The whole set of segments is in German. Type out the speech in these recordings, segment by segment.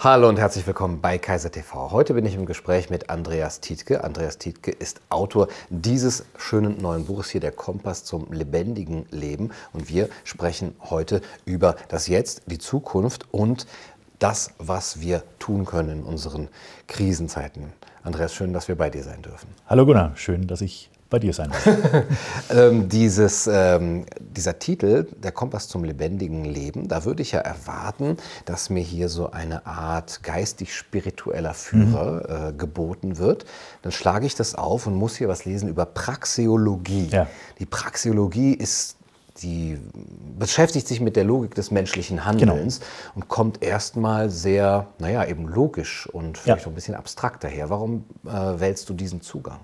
Hallo und herzlich willkommen bei Kaiser TV. Heute bin ich im Gespräch mit Andreas Tietke. Andreas Tietke ist Autor dieses schönen neuen Buches hier, Der Kompass zum lebendigen Leben. Und wir sprechen heute über das Jetzt, die Zukunft und das, was wir tun können in unseren Krisenzeiten. Andreas, schön, dass wir bei dir sein dürfen. Hallo Gunnar, schön, dass ich bei dir sein darf. ähm, dieses, ähm, dieser Titel, Der Kompass zum lebendigen Leben, da würde ich ja erwarten, dass mir hier so eine Art geistig-spiritueller Führer mhm. äh, geboten wird. Dann schlage ich das auf und muss hier was lesen über Praxeologie. Ja. Die Praxeologie ist die beschäftigt sich mit der Logik des menschlichen Handelns genau. und kommt erstmal sehr, naja, eben logisch und vielleicht ja. auch ein bisschen abstrakt daher. Warum äh, wählst du diesen Zugang?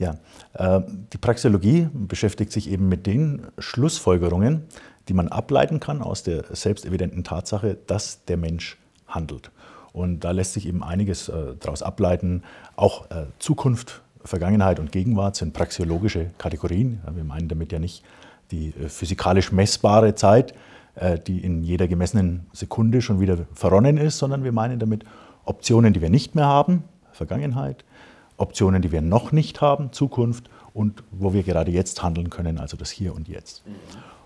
Ja, äh, die Praxeologie beschäftigt sich eben mit den Schlussfolgerungen, die man ableiten kann aus der selbstevidenten Tatsache, dass der Mensch handelt. Und da lässt sich eben einiges äh, daraus ableiten. Auch äh, Zukunft, Vergangenheit und Gegenwart sind praxeologische Kategorien. Wir meinen damit ja nicht die physikalisch messbare Zeit, die in jeder gemessenen Sekunde schon wieder verronnen ist, sondern wir meinen damit Optionen, die wir nicht mehr haben, Vergangenheit, Optionen, die wir noch nicht haben, Zukunft und wo wir gerade jetzt handeln können, also das Hier und Jetzt.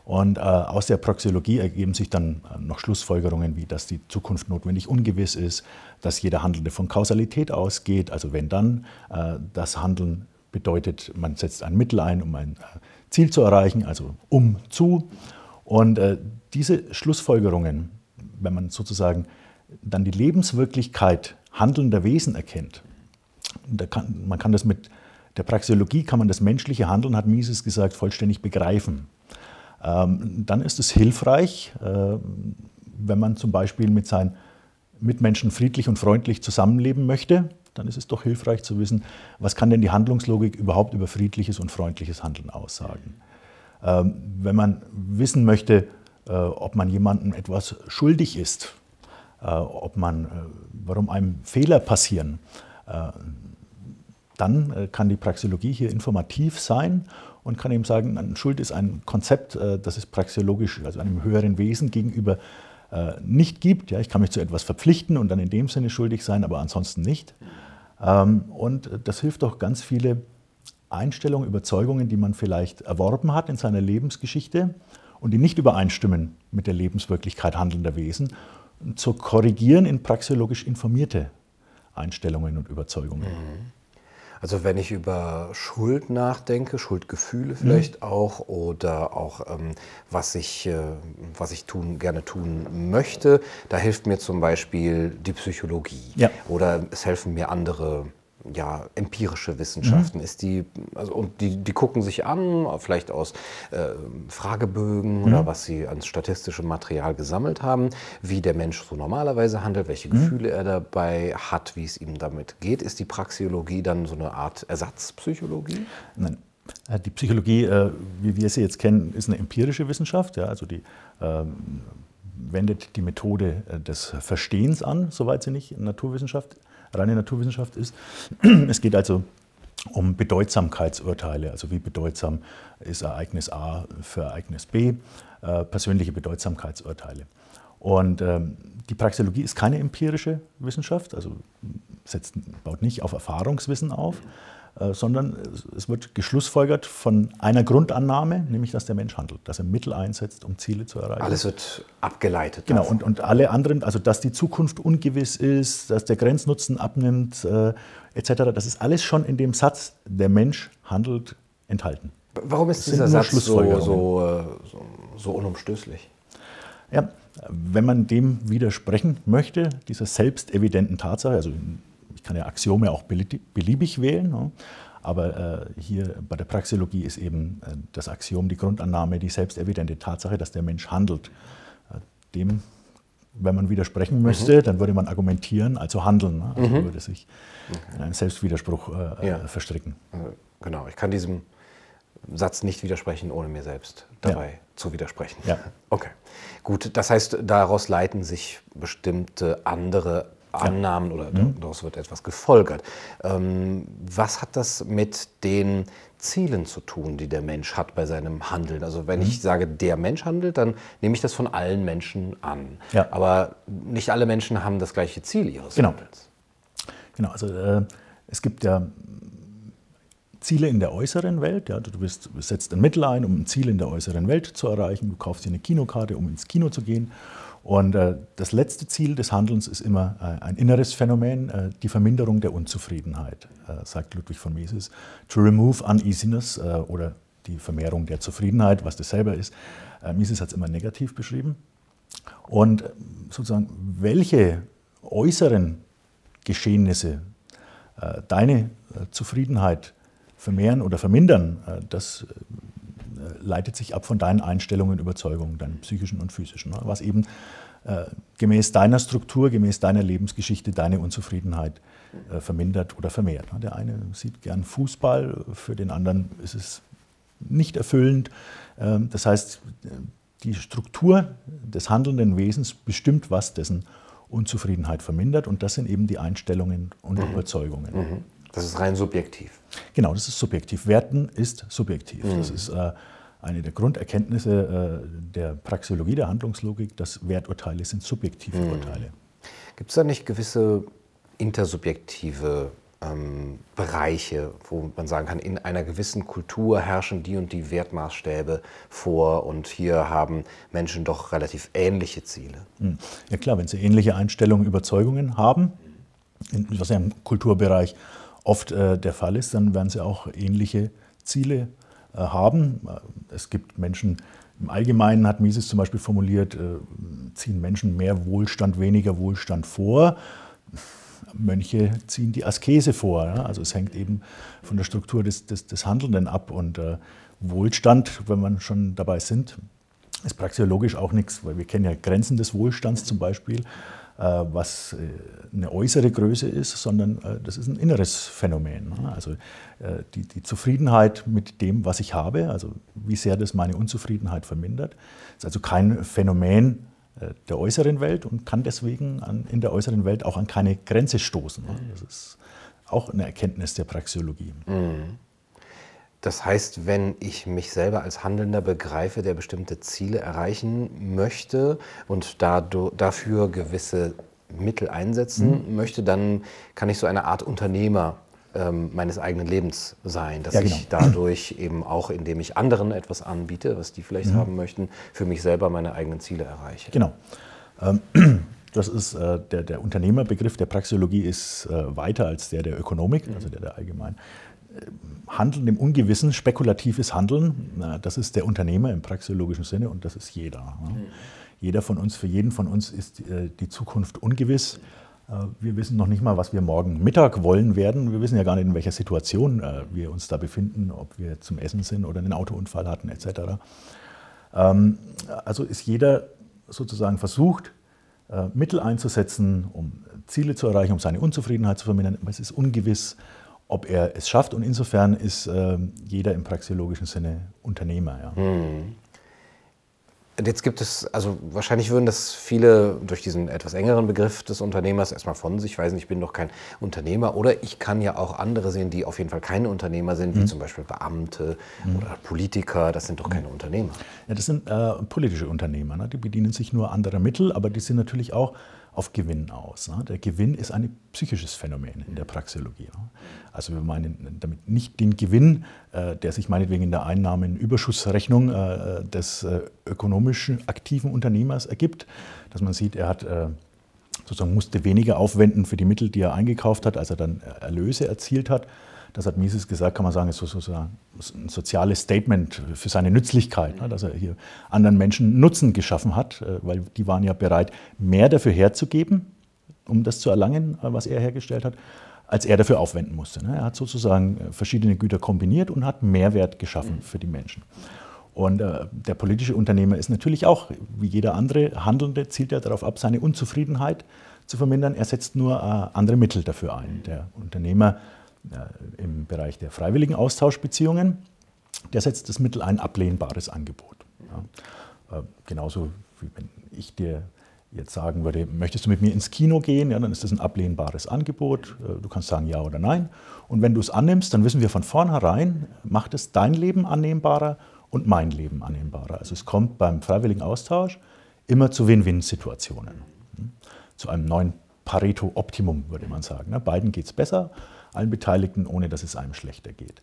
Und äh, aus der Praxeologie ergeben sich dann äh, noch Schlussfolgerungen, wie dass die Zukunft notwendig ungewiss ist, dass jeder Handelnde von Kausalität ausgeht, also wenn dann äh, das Handeln bedeutet, man setzt ein Mittel ein, um ein äh, Ziel zu erreichen, also um zu. Und äh, diese Schlussfolgerungen, wenn man sozusagen dann die Lebenswirklichkeit handelnder Wesen erkennt, kann, man kann das mit der Praxeologie, kann man das menschliche Handeln, hat Mises gesagt, vollständig begreifen. Ähm, dann ist es hilfreich, äh, wenn man zum Beispiel mit seinen Mitmenschen friedlich und freundlich zusammenleben möchte, dann ist es doch hilfreich zu wissen, was kann denn die Handlungslogik überhaupt über friedliches und freundliches Handeln aussagen. Ähm, wenn man wissen möchte, äh, ob man jemandem etwas schuldig ist, äh, ob man, warum einem Fehler passieren, dann äh, kann die Praxeologie hier informativ sein und kann eben sagen, Schuld ist ein Konzept, äh, das es praxeologisch, also einem höheren Wesen gegenüber äh, nicht gibt. Ich kann mich zu etwas verpflichten und dann in dem Sinne schuldig sein, aber ansonsten nicht. Ähm, und das hilft auch ganz viele Einstellungen, Überzeugungen, die man vielleicht erworben hat in seiner Lebensgeschichte und die nicht übereinstimmen mit der Lebenswirklichkeit handelnder Wesen, zu korrigieren in praxeologisch informierte Einstellungen und Überzeugungen. Mhm. Also wenn ich über Schuld nachdenke, Schuldgefühle vielleicht mhm. auch oder auch ähm, was ich, äh, was ich tun, gerne tun möchte, da hilft mir zum Beispiel die Psychologie ja. oder es helfen mir andere ja, empirische Wissenschaften mhm. ist die, also, und die, die gucken sich an, vielleicht aus äh, Fragebögen mhm. oder was sie ans statistische Material gesammelt haben, wie der Mensch so normalerweise handelt, welche mhm. Gefühle er dabei hat, wie es ihm damit geht. Ist die Praxiologie dann so eine Art Ersatzpsychologie? Nein. Äh, die Psychologie, äh, wie wir sie jetzt kennen, ist eine empirische Wissenschaft. Ja, also die ähm, wendet die Methode äh, des Verstehens an, soweit sie nicht Naturwissenschaft reine Naturwissenschaft ist. Es geht also um Bedeutsamkeitsurteile, also wie bedeutsam ist Ereignis A für Ereignis B, äh, persönliche Bedeutsamkeitsurteile. Und ähm, die Praxeologie ist keine empirische Wissenschaft, also setzt, baut nicht auf Erfahrungswissen auf, sondern es wird geschlussfolgert von einer Grundannahme, nämlich dass der Mensch handelt, dass er Mittel einsetzt, um Ziele zu erreichen. Alles wird abgeleitet. Genau, und, und alle anderen, also dass die Zukunft ungewiss ist, dass der Grenznutzen abnimmt, äh, etc., das ist alles schon in dem Satz, der Mensch handelt, enthalten. Warum ist dieser Satz so, so, so, so unumstößlich? Ja, wenn man dem widersprechen möchte, dieser selbstevidenten Tatsache, also kann ja Axiome auch beliebig wählen. Ne? Aber äh, hier bei der Praxeologie ist eben äh, das Axiom die Grundannahme, die selbstevidente Tatsache, dass der Mensch handelt. Äh, dem, wenn man widersprechen müsste, mhm. dann würde man argumentieren, also handeln. Ne? Also mhm. würde sich okay. in einen Selbstwiderspruch ja. verstricken. Genau, ich kann diesem Satz nicht widersprechen, ohne mir selbst dabei ja. zu widersprechen. Ja. Okay, gut. Das heißt, daraus leiten sich bestimmte andere Annahmen oder mhm. daraus wird etwas gefolgert. Ähm, was hat das mit den Zielen zu tun, die der Mensch hat bei seinem Handeln? Also wenn mhm. ich sage, der Mensch handelt, dann nehme ich das von allen Menschen an. Ja. Aber nicht alle Menschen haben das gleiche Ziel ihres genau. Handelns. Genau, also äh, es gibt ja Ziele in der äußeren Welt. Ja, du bist, setzt ein Mittel ein, um ein Ziel in der äußeren Welt zu erreichen. Du kaufst dir eine Kinokarte, um ins Kino zu gehen. Und äh, das letzte Ziel des Handelns ist immer äh, ein inneres Phänomen, äh, die Verminderung der Unzufriedenheit, äh, sagt Ludwig von Mises. To remove uneasiness äh, oder die Vermehrung der Zufriedenheit, was das selber ist. Äh, Mises hat es immer negativ beschrieben. Und sozusagen, welche äußeren Geschehnisse deine Zufriedenheit vermehren oder vermindern, das leitet sich ab von deinen Einstellungen, Überzeugungen, deinen psychischen und physischen, ne? was eben äh, gemäß deiner Struktur, gemäß deiner Lebensgeschichte deine Unzufriedenheit äh, vermindert oder vermehrt. Ne? Der eine sieht gern Fußball, für den anderen ist es nicht erfüllend. Ähm, das heißt, die Struktur des handelnden Wesens bestimmt, was dessen Unzufriedenheit vermindert und das sind eben die Einstellungen und mhm. Überzeugungen. Mhm. Das ist rein subjektiv. Genau, das ist subjektiv. Werten ist subjektiv. Mhm. Das ist äh, eine der Grunderkenntnisse äh, der Praxeologie, der Handlungslogik, dass Werturteile sind subjektive mhm. Urteile. Gibt es da nicht gewisse intersubjektive ähm, Bereiche, wo man sagen kann, in einer gewissen Kultur herrschen die und die Wertmaßstäbe vor und hier haben Menschen doch relativ ähnliche Ziele? Mhm. Ja klar, wenn sie ähnliche Einstellungen, Überzeugungen haben, was ja im Kulturbereich oft äh, der Fall ist, dann werden sie auch ähnliche Ziele haben. Es gibt Menschen, im Allgemeinen hat Mises zum Beispiel formuliert, äh, ziehen Menschen mehr Wohlstand, weniger Wohlstand vor. Mönche ziehen die Askese vor. Also es hängt eben von der Struktur des, des, des Handelnden ab. Und äh, Wohlstand, wenn man schon dabei sind, ist praxiologisch auch nichts, weil wir kennen ja Grenzen des Wohlstands zum Beispiel. Äh, was äh, eine äußere Größe ist, sondern äh, das ist ein inneres Phänomen. Ne? Also die, die, Zufriedenheit mit dem, was ich habe, also wie sehr das meine Unzufriedenheit vermindert, ist also kein Phänomen der äußeren Welt und kann deswegen an, in der äußeren Welt auch an keine Grenze stoßen. Ne? Das ist auch eine Erkenntnis der Praxeologie. Mhm. Das heißt, wenn ich mich selber als Handelnder begreife, der bestimmte Ziele erreichen möchte und dafür gewisse Mittel einsetzen mhm. möchte, dann kann ich so eine Art Unternehmer ähm, meines eigenen Lebens sein, dass ja, genau. ich dadurch eben auch, indem ich anderen etwas anbiete, was die vielleicht mhm. haben möchten, für mich selber meine eigenen Ziele erreiche. Genau. Ähm, das ist äh, der, der Unternehmerbegriff der Praxeologie ist äh, weiter als der der Ökonomik, also der der allgemeinen. Handeln im Ungewissen, spekulatives Handeln, das ist der Unternehmer im praxeologischen Sinne und das ist jeder. Jeder von uns, für jeden von uns ist äh, die Zukunft ungewiss. Äh, wir wissen noch nicht mal, was wir morgen Mittag wollen werden. Wir wissen ja gar nicht, in welcher Situation äh, wir uns da befinden, ob wir zum Essen sind oder einen Autounfall hatten etc. Ähm, also ist jeder sozusagen versucht, Mittel einzusetzen, um Ziele zu erreichen, um seine Unzufriedenheit zu vermindern. Aber es ist ungewiss, ob er es schafft. Und insofern ist äh, jeder im praxiologischen Sinne Unternehmer. Ja. Hm. Jetzt gibt es, also wahrscheinlich würden das viele durch diesen etwas engeren Begriff des Unternehmers erstmal von sich weisen, ich bin doch kein Unternehmer. Oder ich kann ja auch andere sehen, die auf jeden Fall keine Unternehmer sind, wie mhm. zum Beispiel Beamte mhm. oder Politiker. Das sind doch keine mhm. Unternehmer. Ja, das sind äh, politische Unternehmer. Ne? Die bedienen sich nur anderer Mittel, aber die sind natürlich auch auf Gewinn aus. Ne? Der Gewinn ist ein psychisches Phänomen in der Praxeologie. Ne? Also wir meinen damit nicht den Gewinn, äh, der sich meinetwegen in der Einnahmenüberschussrechnung äh, des äh, ökonomischen aktiven Unternehmers ergibt, dass man sieht, er hat sozusagen musste weniger aufwenden für die Mittel, die er eingekauft hat, als er dann Erlöse erzielt hat, das hat Mises gesagt, kann man sagen, ist sozusagen ein soziales Statement für seine Nützlichkeit, ne, dass er hier anderen Menschen Nutzen geschaffen hat, äh, weil die waren ja bereit, mehr dafür herzugeben, um das zu erlangen, äh, was er hergestellt hat, als er dafür aufwenden musste. Ne. Er hat sozusagen äh, verschiedene Güter kombiniert und hat Mehrwert geschaffen für die Menschen. Und äh, der politische Unternehmer ist natürlich auch, wie jeder andere Handelnde, zielt er darauf ab, seine Unzufriedenheit zu vermindern. Er setzt nur äh, andere Mittel dafür ein. Der Unternehmer im Bereich der freiwilligen Austauschbeziehungen, der setzt das Mittel ein ablehnbares Angebot. Ja. Äh, genauso wie wenn ich dir jetzt sagen würde, möchtest du mit mir ins Kino gehen, ja, dann ist das ein ablehnbares Angebot. Äh, du kannst sagen ja oder nein. Und wenn du es annimmst, dann wissen wir von vornherein, macht es dein Leben annehmbarer und mein Leben annehmbarer. Also es kommt beim freiwilligen Austausch immer zu Win-Win-Situationen. Hm? Zu einem neuen Pareto-Optimum, würde man sagen. Beiden geht es besser, allen Beteiligten, ohne dass es einem schlechter geht.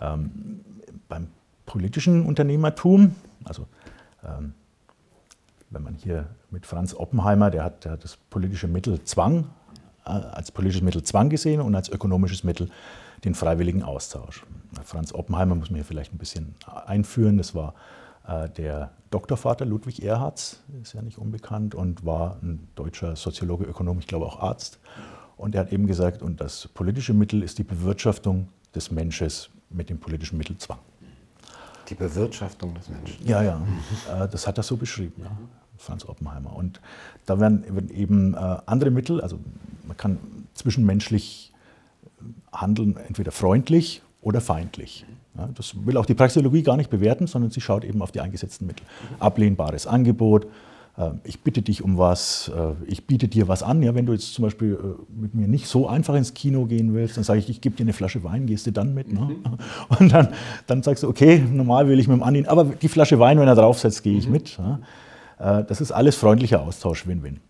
Ähm, beim politischen Unternehmertum, also ähm, wenn man hier mit Franz Oppenheimer, der hat, der hat das politische Mittel Zwang äh, als politisches Mittel Zwang gesehen und als ökonomisches Mittel den freiwilligen Austausch. Franz Oppenheimer muss man hier vielleicht ein bisschen einführen. Das war äh, der Doktorvater Ludwig Erhards, ist ja nicht unbekannt, und war ein deutscher Soziologe, Ökonom, ich glaube auch Arzt. Und er hat eben gesagt, und das politische Mittel ist die Bewirtschaftung des Menschen mit dem politischen Mittel Zwang. Die Bewirtschaftung des Menschen. Ja, ja, äh, das hat er so beschrieben, ja, Franz Oppenheimer. Und da werden eben äh, andere Mittel, also man kann zwischenmenschlich handeln, entweder freundlich oder feindlich. Das will auch die Praxeologie gar nicht bewerten, sondern sie schaut eben auf die eingesetzten Mittel. Ablehnbares Angebot, ich bitte dich um was, äh, ich biete dir was an. Ja, wenn du jetzt zum Beispiel äh, mit mir nicht so einfach ins Kino gehen willst, dann sage ich, ich gebe dir eine Flasche Wein, gehst du dann mit? Ne? Mhm. Und dann, dann sagst du, okay, normal will ich mit dem Annehmen, aber die Flasche Wein, wenn er draufsetzt, gehe ich mhm. mit. Das ist alles freundlicher Austausch, Win-Win.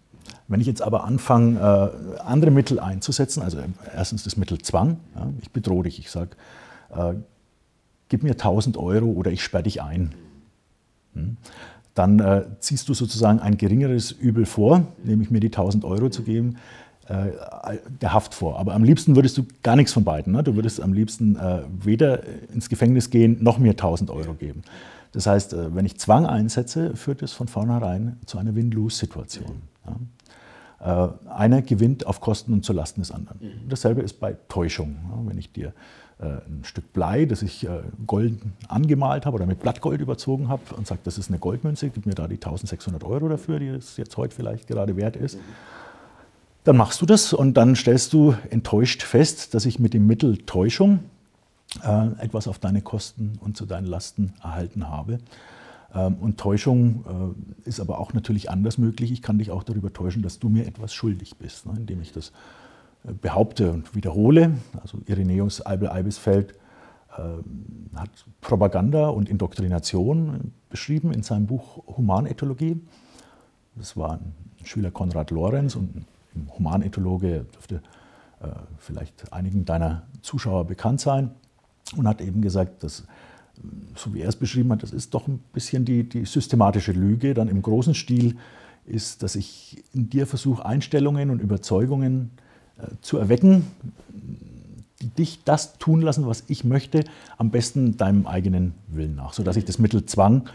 Wenn ich jetzt aber anfange, äh, andere Mittel einzusetzen, also erstens das Mittel Zwang, ja, ich bedrohe dich, ich sage, äh, gib mir 1000 Euro oder ich sperre dich ein. Hm? Dann äh, ziehst du sozusagen ein geringeres Übel vor, nämlich mir die 1000 Euro zu geben, äh, der Haft vor. Aber am liebsten würdest du gar nichts von beiden. Ne? Du würdest am liebsten äh, weder ins Gefängnis gehen, noch mir 1000 Euro geben. Das heißt, äh, wenn ich Zwang einsetze, führt es von vornherein zu einer Win-Lose-Situation. Ja? Äh, einer gewinnt auf Kosten und zulasten des anderen. Mhm. Dasselbe ist bei Täuschung. Wenn ich dir ein Stück Blei, das ich äh, gold angemalt habe oder mit Blattgold überzogen habe und sage, das ist eine Goldmünze, gib mir da die 1600 Euro dafür, die es jetzt heute vielleicht gerade wert ist. Dann machst du das und dann stellst du enttäuscht fest, dass ich mit dem Mittel Täuschung etwas auf deine Kosten und zu deinen Lasten erhalten habe. Ähm, und Täuschung äh, ist aber auch natürlich anders möglich. Ich kann dich auch darüber täuschen, dass du mir etwas schuldig bist, ne, indem ich das äh, behaupte und wiederhole. Also Irenäus Eibel-Eibesfeld äh, hat Propaganda und Indoktrination beschrieben in seinem Buch Humanethologie. Das war ein Schüler Konrad Lorenz und ein Humanethologe, dürfte vielleicht einigen deiner Zuschauer bekannt sein, und hat eben gesagt, dass so wie er es beschrieben hat, das ist doch ein bisschen die, die systematische Lüge. Dann im großen Stil ist, dass ich in dir versuche, Einstellungen und Überzeugungen äh, zu erwecken, die dich das tun lassen, was ich möchte, am besten deinem eigenen Willen nach, sodass ich das Mittel Zwang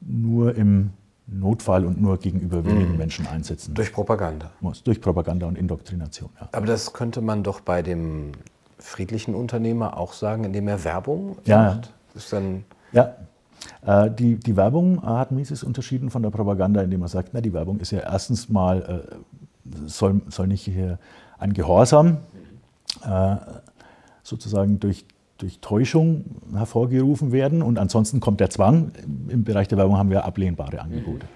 nur im Notfall und nur gegenüber wenigen mhm. Menschen einsetzen Durch Propaganda. Muss. Durch Propaganda und Indoktrination. Ja. Aber das könnte man doch bei dem friedlichen Unternehmer auch sagen, indem er Werbung ja, macht ist dann. Ja. Äh, die, die Werbung hat Mises unterschieden von der Propaganda, indem er sagt, na, die Werbung ist ja erstens mal, äh, soll, soll nicht hier ein Gehorsam äh, sozusagen durch, durch Täuschung hervorgerufen werden und ansonsten kommt der Zwang. Im Bereich der Werbung haben wir ablehnbare Angebote.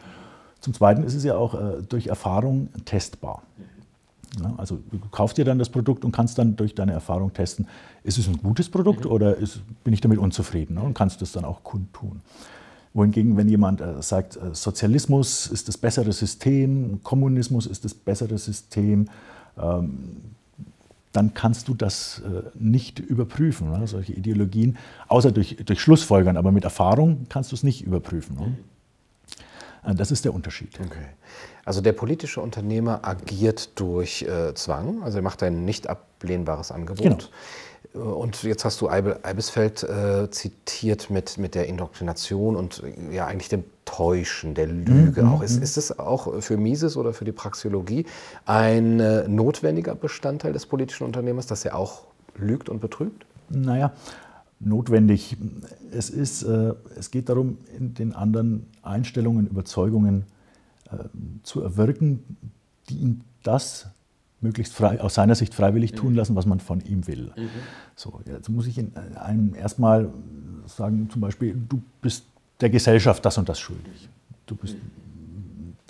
Zum Zweiten ist es ja auch durch Erfahrung testbar. Ja, also du kaufst dir dann das Produkt und kannst dann durch deine Erfahrung testen, ist es ein gutes Produkt mhm. oder ist, bin ich damit unzufrieden ne? und kannst das dann auch kundtun. Wohingegen, wenn jemand äh, sagt, äh, Sozialismus ist das bessere System, Kommunismus ist das bessere System, dann kannst du das äh, nicht überprüfen, ne? solche Ideologien, außer durch, durch Schlussfolgern, aber mit Erfahrung kannst du es nicht überprüfen. Ne? Äh, das ist der Unterschied. Okay. Also der politische Unternehmer agiert durch äh, Zwang, also er macht ein nicht ablehnbares Angebot. Genau. Äh, und jetzt hast du Eibesfeld äh, zitiert mit, mit der Indoktrination und äh, ja eigentlich dem Täuschen, der Lüge mhm, auch. Ist, mhm. ist es auch für Mises oder für die Praxeologie ein äh, notwendiger Bestandteil des politischen Unternehmers, dass er auch lügt und betrügt? Naja, notwendig. Es, ist, äh, es geht darum, in den anderen Einstellungen, Überzeugungen äh, zu erwirken, die ihn das möglichst frei, aus seiner Sicht freiwillig tun mhm. lassen, was man von ihm will. Mhm. So, jetzt muss ich einem erstmal sagen, zum Beispiel, du bist der Gesellschaft das und das schuldig. Du bist,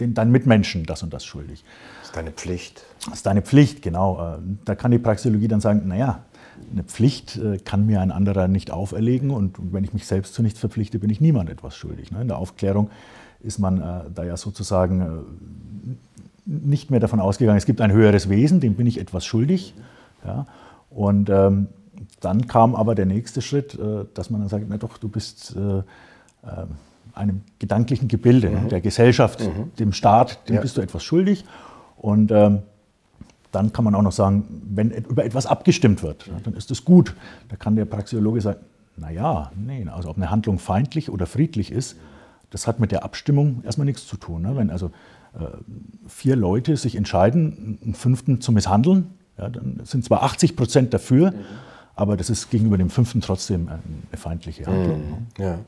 den, deinen Mitmenschen das und das schuldig. Das ist deine Pflicht. Das ist deine Pflicht, genau. Äh, da kann die Praxeologie dann sagen, naja, eine Pflicht äh, kann mir ein anderer nicht auferlegen und wenn ich mich selbst zu nichts verpflichte, bin ich niemand etwas schuldig. Ne? In der Aufklärung ist man äh, da ja sozusagen nicht mehr davon ausgegangen, es gibt ein höheres Wesen, dem bin ich etwas schuldig. Ja? Und ähm, dann kam aber der nächste Schritt, dass man dann sagt, na doch, du bist einem gedanklichen Gebilde, mhm. der Gesellschaft, mhm. dem Staat, dem ja. bist du etwas schuldig. Und ähm, dann kann man auch noch sagen, wenn über etwas abgestimmt wird, dann ist das gut. Da kann der Praxeologe sagen, naja, nee, also ob eine Handlung feindlich oder friedlich ist, das hat mit der Abstimmung erstmal nichts zu tun. Ne? Wenn also äh, vier Leute sich entscheiden, einen fünften zu misshandeln, ja, dann sind zwar 80 Prozent dafür, mhm. aber das ist gegenüber dem fünften trotzdem eine feindliche Handlung. Mhm. Ne? Ja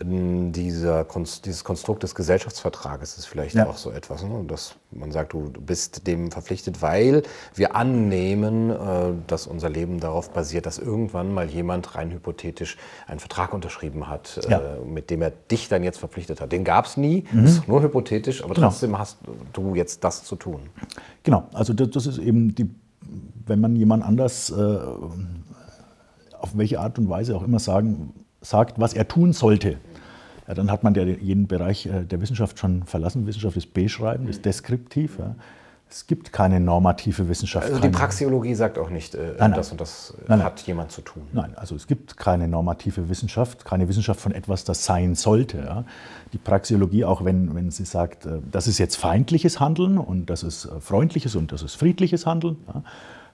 dieser, dieses Konstrukt des Gesellschaftsvertrages ist vielleicht ja. auch so etwas, ne? dass man sagt, du bist dem verpflichtet, weil wir annehmen, äh, dass unser Leben darauf basiert, dass irgendwann mal jemand rein hypothetisch einen Vertrag unterschrieben hat, äh, ja. mit dem er dich dann jetzt verpflichtet hat. Den gab es nie, mhm. ist nur hypothetisch, aber genau. trotzdem hast du jetzt das zu tun. Genau, also das ist eben die, wenn man jemand anders äh, auf welche Art und Weise auch immer sagen, sagt, was er tun sollte, ja, dann hat man ja jeden Bereich äh, der Wissenschaft schon verlassen. Wissenschaft ist beschreiben, ist deskriptiv. Ja. Es gibt keine normative Wissenschaft. Also die Praxeologie sagt auch nicht, äh, nein, das und das äh, nein, hat jemand zu tun. Nein, also es gibt keine normative Wissenschaft, keine Wissenschaft von etwas, das sein sollte. Ja. Die Praxeologie, auch wenn, wenn sie sagt, äh, das ist jetzt feindliches Handeln und das ist äh, freundliches und das ist friedliches Handeln, ja,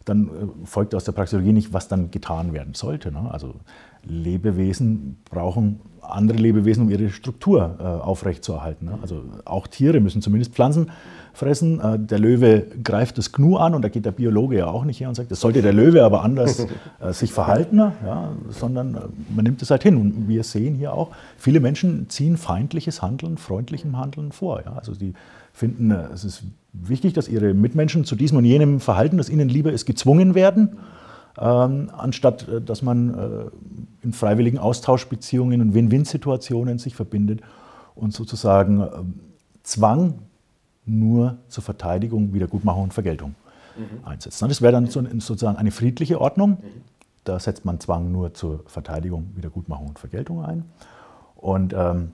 dann folgt aus der Praxeologie nicht, was dann getan werden sollte. Ne? Also Lebewesen brauchen andere Lebewesen, um ihre Struktur äh, aufrechtzuerhalten. Ne? Also auch Tiere müssen zumindest Pflanzen fressen. Äh, der Löwe greift das Gnu an und da geht der Biologe ja auch nicht her und sagt, das sollte der Löwe aber anders äh, sich verhalten, ja? sondern äh, man nimmt es halt hin. Und wir sehen hier auch, viele Menschen ziehen feindliches Handeln, freundlichem Handeln vor. Ja? Also die finden, äh, es ist wichtig, dass ihre Mitmenschen zu diesem und jenem Verhalten, das ihnen lieber ist, gezwungen werden ähm, anstatt äh, dass man äh, in freiwilligen Austauschbeziehungen und Win-Win-Situationen sich verbindet und sozusagen äh, Zwang nur zur Verteidigung, Wiedergutmachung und Vergeltung mhm. einsetzt. Das wäre dann sozusagen eine friedliche Ordnung. Mhm. Da setzt man Zwang nur zur Verteidigung, Wiedergutmachung und Vergeltung ein. Und ähm,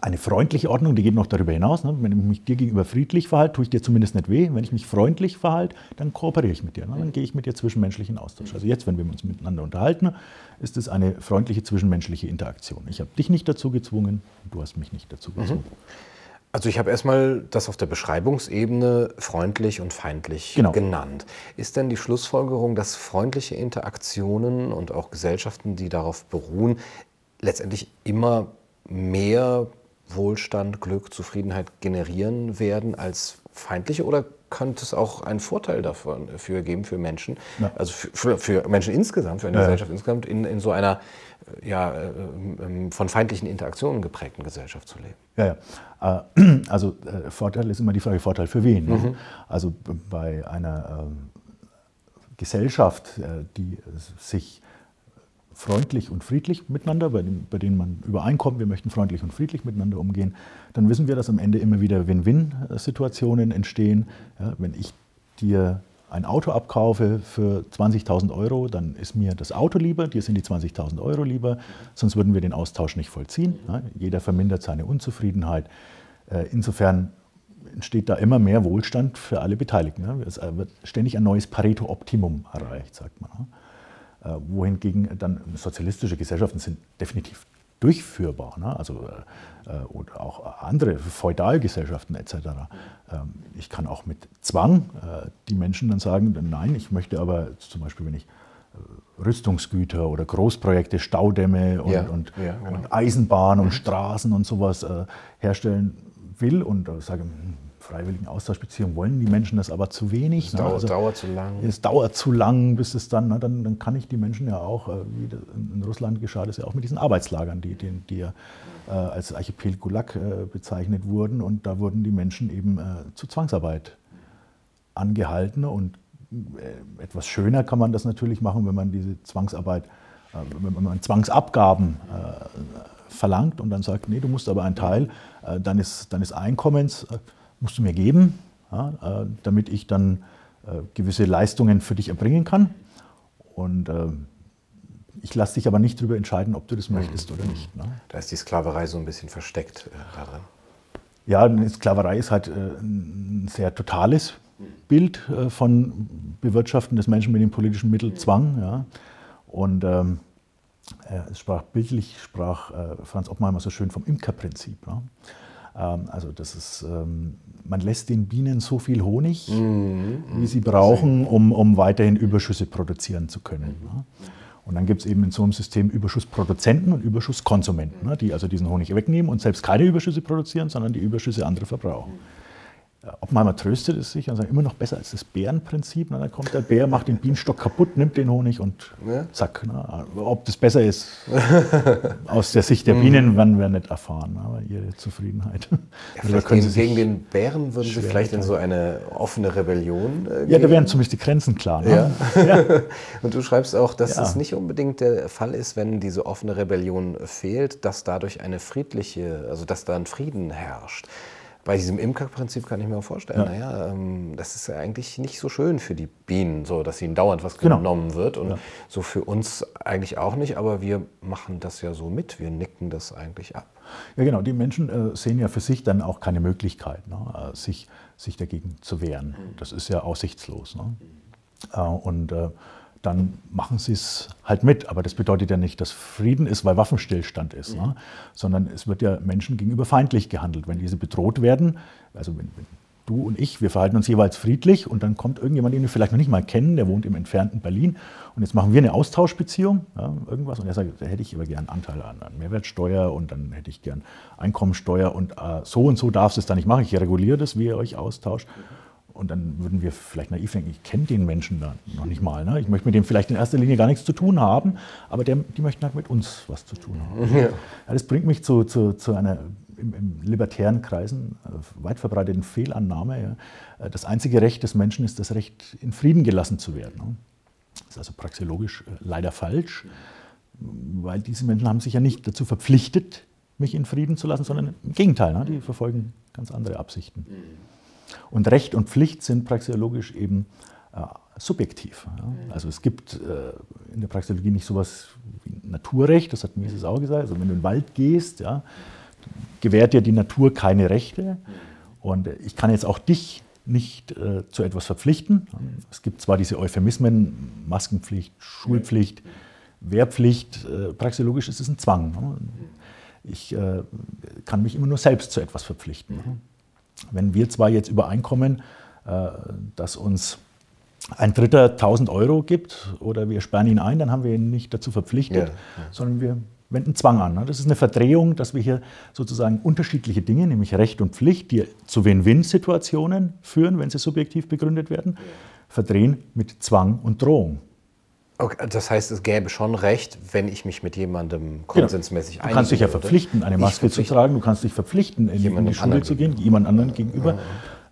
eine freundliche Ordnung, die geht noch darüber hinaus. Ne? Wenn ich mich dir gegenüber friedlich verhalte, tue ich dir zumindest nicht weh. Wenn ich mich freundlich verhalte, dann kooperiere ich mit dir. Ne? Dann gehe ich mit dir zwischenmenschlichen Austausch. Also jetzt, wenn wir uns miteinander unterhalten, ist es eine freundliche zwischenmenschliche Interaktion. Ich habe dich nicht dazu gezwungen, du hast mich nicht dazu mhm. gezwungen. Also ich habe erstmal das auf der Beschreibungsebene freundlich und feindlich genau. genannt. Ist denn die Schlussfolgerung, dass freundliche Interaktionen und auch Gesellschaften, die darauf beruhen, letztendlich immer mehr Wohlstand, Glück, Zufriedenheit generieren werden als feindliche oder könnte es auch einen Vorteil dafür geben für Menschen, ja. also für, für, Menschen insgesamt, für eine ja. Gesellschaft insgesamt, in, in so einer ja, äh, ähm, von feindlichen Interaktionen geprägten Gesellschaft zu leben. Ja, ja. Äh, also äh, Vorteil ist immer die Frage, Vorteil für wen? Ne? Mhm. Also bei einer ähm, Gesellschaft, die sich freundlich und friedlich miteinander, bei, dem, bei, denen man übereinkommt, wir möchten freundlich und friedlich miteinander umgehen, dann wissen wir, dass am Ende immer wieder Win-Win-Situationen entstehen. Ja, wenn ich dir ein Auto abkaufe für 20.000 Euro, dann ist mir das Auto lieber, dir sind die 20.000 Euro lieber, sonst würden wir den Austausch nicht vollziehen. Ja, jeder vermindert seine Unzufriedenheit. Äh, insofern entsteht da immer mehr Wohlstand für alle Beteiligten. Es wird ständig ein neues Pareto-Optimum erreicht, sagt man. Äh, wohingegen dann sozialistische Gesellschaften sind definitiv durchführbar. Ne? Also, äh, äh, oder auch andere Feudalgesellschaften etc. Ähm, ich kann auch mit Zwang äh, die Menschen dann sagen, nein, ich möchte aber zum Beispiel, wenn ich äh, Rüstungsgüter oder Großprojekte, Staudämme und, ja, und, ja, genau. und Eisenbahn und mhm. Straßen und sowas äh, herstellen will und sage, hm, freiwilligen Austauschbeziehungen wollen die Menschen das aber zu wenig. Es ne? dauert, also, dauert, zu lang. Es dauert zu lang, bis es dann, na, dann, dann kann ich die Menschen ja auch, äh, wie in Russland geschah das ja auch mit diesen Arbeitslagern, die, die, die ja äh, als Archipel Gulag äh, bezeichnet wurden. Und da wurden die Menschen eben äh, zu Zwangsarbeit angehalten. Und äh, etwas schöner kann man das natürlich machen, wenn man diese Zwangsarbeit, äh, wenn man Zwangsabgaben verlangt und dann sagt, nee, du musst aber einen Teil deines, deines Einkommens musst du mir geben, ja, äh, damit ich dann äh, gewisse Leistungen für dich erbringen kann. Und äh, ich lasse dich aber nicht darüber entscheiden, ob du das möchtest oder nicht. Ne? Da ist die Sklaverei so ein bisschen versteckt äh, darin. Ja, eine Sklaverei ist halt äh, ein sehr totales Bild äh, von Bewirtschaften des Menschen mit dem politischen Mittel Zwang. Ja. Und ähm, es sprach bildlich, sprach Franz Oppenheimer so schön vom Imkerprinzip. Ne? Ähm, also das ist, ähm, man lässt den Bienen so viel Honig, mhm. wie sie brauchen, um, um weiterhin Überschüsse produzieren zu können. Ne? Und dann gibt es eben in so einem System Überschussproduzenten und Überschusskonsumenten, ne, die also diesen Honig wegnehmen und selbst keine Überschüsse produzieren, sondern die Überschüsse andere verbrauchen. Oppenheimer tröstet es sich und sagt, immer noch besser als das Bärenprinzip. Na, dann kommt der Bär, macht den Bienenstock kaputt, nimmt den Honig und ja. zack. Na, ob das besser ist, aus der Sicht der Bienen, werden wir nicht erfahren. Aber ihre Zufriedenheit. Ja, vielleicht gegen, den Bären würden Sie vielleicht in so eine offene Rebellion äh, Ja, da wären zumindest die Grenzen klar. Ne? Ja. und du schreibst auch, dass es nicht unbedingt der Fall ist, wenn diese offene Rebellion fehlt, dass dadurch eine friedliche, also dass da ein Frieden herrscht bei diesem Imkerprinzip kann ich mir auch vorstellen, ja. naja, ähm, das ist ja eigentlich nicht so schön für die Bienen, so dass ihnen dauernd was genau. genommen wird. Und ja. so für uns eigentlich auch nicht, aber wir machen das ja so mit, wir nicken das eigentlich ab. Ja, genau, die Menschen äh, sehen ja für sich dann auch keine Möglichkeit, ne, äh, sich, sich dagegen zu wehren. Mhm. Das ist ja aussichtslos. Ne? Äh, und äh, dann machen sie es halt mit. Aber das bedeutet ja nicht, dass Frieden ist, weil Waffenstillstand ist, mhm. ne? sondern es wird ja Menschen gegenüber feindlich gehandelt. Wenn diese bedroht werden, also wenn, wenn, du und ich, wir verhalten uns jeweils friedlich und dann kommt irgendjemand, den wir vielleicht noch nicht mal kennen, der wohnt im entfernten Berlin und jetzt machen wir eine Austauschbeziehung, ja, irgendwas und er sagt, da hätte ich aber gern Anteil an, an, Mehrwertsteuer und dann hätte ich gern Einkommensteuer und äh, so und so darfst du es da nicht machen, ich reguliere das, wie ihr euch austauscht. Mhm. Und dann würden wir vielleicht naiv denken, ich kenne den Menschen da noch nicht mal. Ne? Ich möchte mit dem vielleicht in erster Linie gar nichts zu tun haben, aber der, die möchten halt mit uns was zu tun haben. Ja. Ja, das bringt mich zu, zu, zu einer im, im, libertären Kreisen äh, weit verbreiteten Fehlannahme. Ja. Äh, das einzige Recht des Menschen ist das Recht, in Frieden gelassen zu werden. Ne? Das ist also praxiologisch äh, leider falsch, weil diese Menschen haben sich ja nicht dazu verpflichtet, mich in Frieden zu lassen, sondern im Gegenteil, ne? die verfolgen ganz andere Absichten. Mhm. Und Recht und Pflicht sind praxeologisch eben äh, subjektiv. Ja. Also es gibt äh, in der Praxeologie nicht sowas wie Naturrecht, das hat Mises auch gesagt. Also wenn du in den Wald gehst, ja, gewährt dir die Natur keine Rechte. Und ich kann jetzt auch dich nicht äh, zu etwas verpflichten. Es gibt zwar diese Euphemismen, Maskenpflicht, Schulpflicht, Wehrpflicht, äh, praxeologisch ist es ein Zwang. Ne. Ich äh, kann mich immer nur selbst zu etwas verpflichten. Ne. Wenn wir zwar jetzt übereinkommen, äh, dass uns ein Dritter 1000 Euro gibt oder wir sperren ihn ein, dann haben wir ihn nicht dazu verpflichtet, ja, ja. sondern wir wenden Zwang an. Das ist eine Verdrehung, dass wir hier sozusagen unterschiedliche Dinge, nämlich Recht und Pflicht, die zu Win-Win-Situationen führen, wenn sie subjektiv begründet werden, verdrehen mit Zwang und Drohung. Okay, das heißt, es gäbe schon Recht, wenn ich mich mit jemandem genau. konsensmäßig genau. Du kannst dich ja verpflichten, eine Maske zu tragen, du kannst dich verpflichten, in, in die Schule zu gehen, jemand anderen gegenüber. Ja.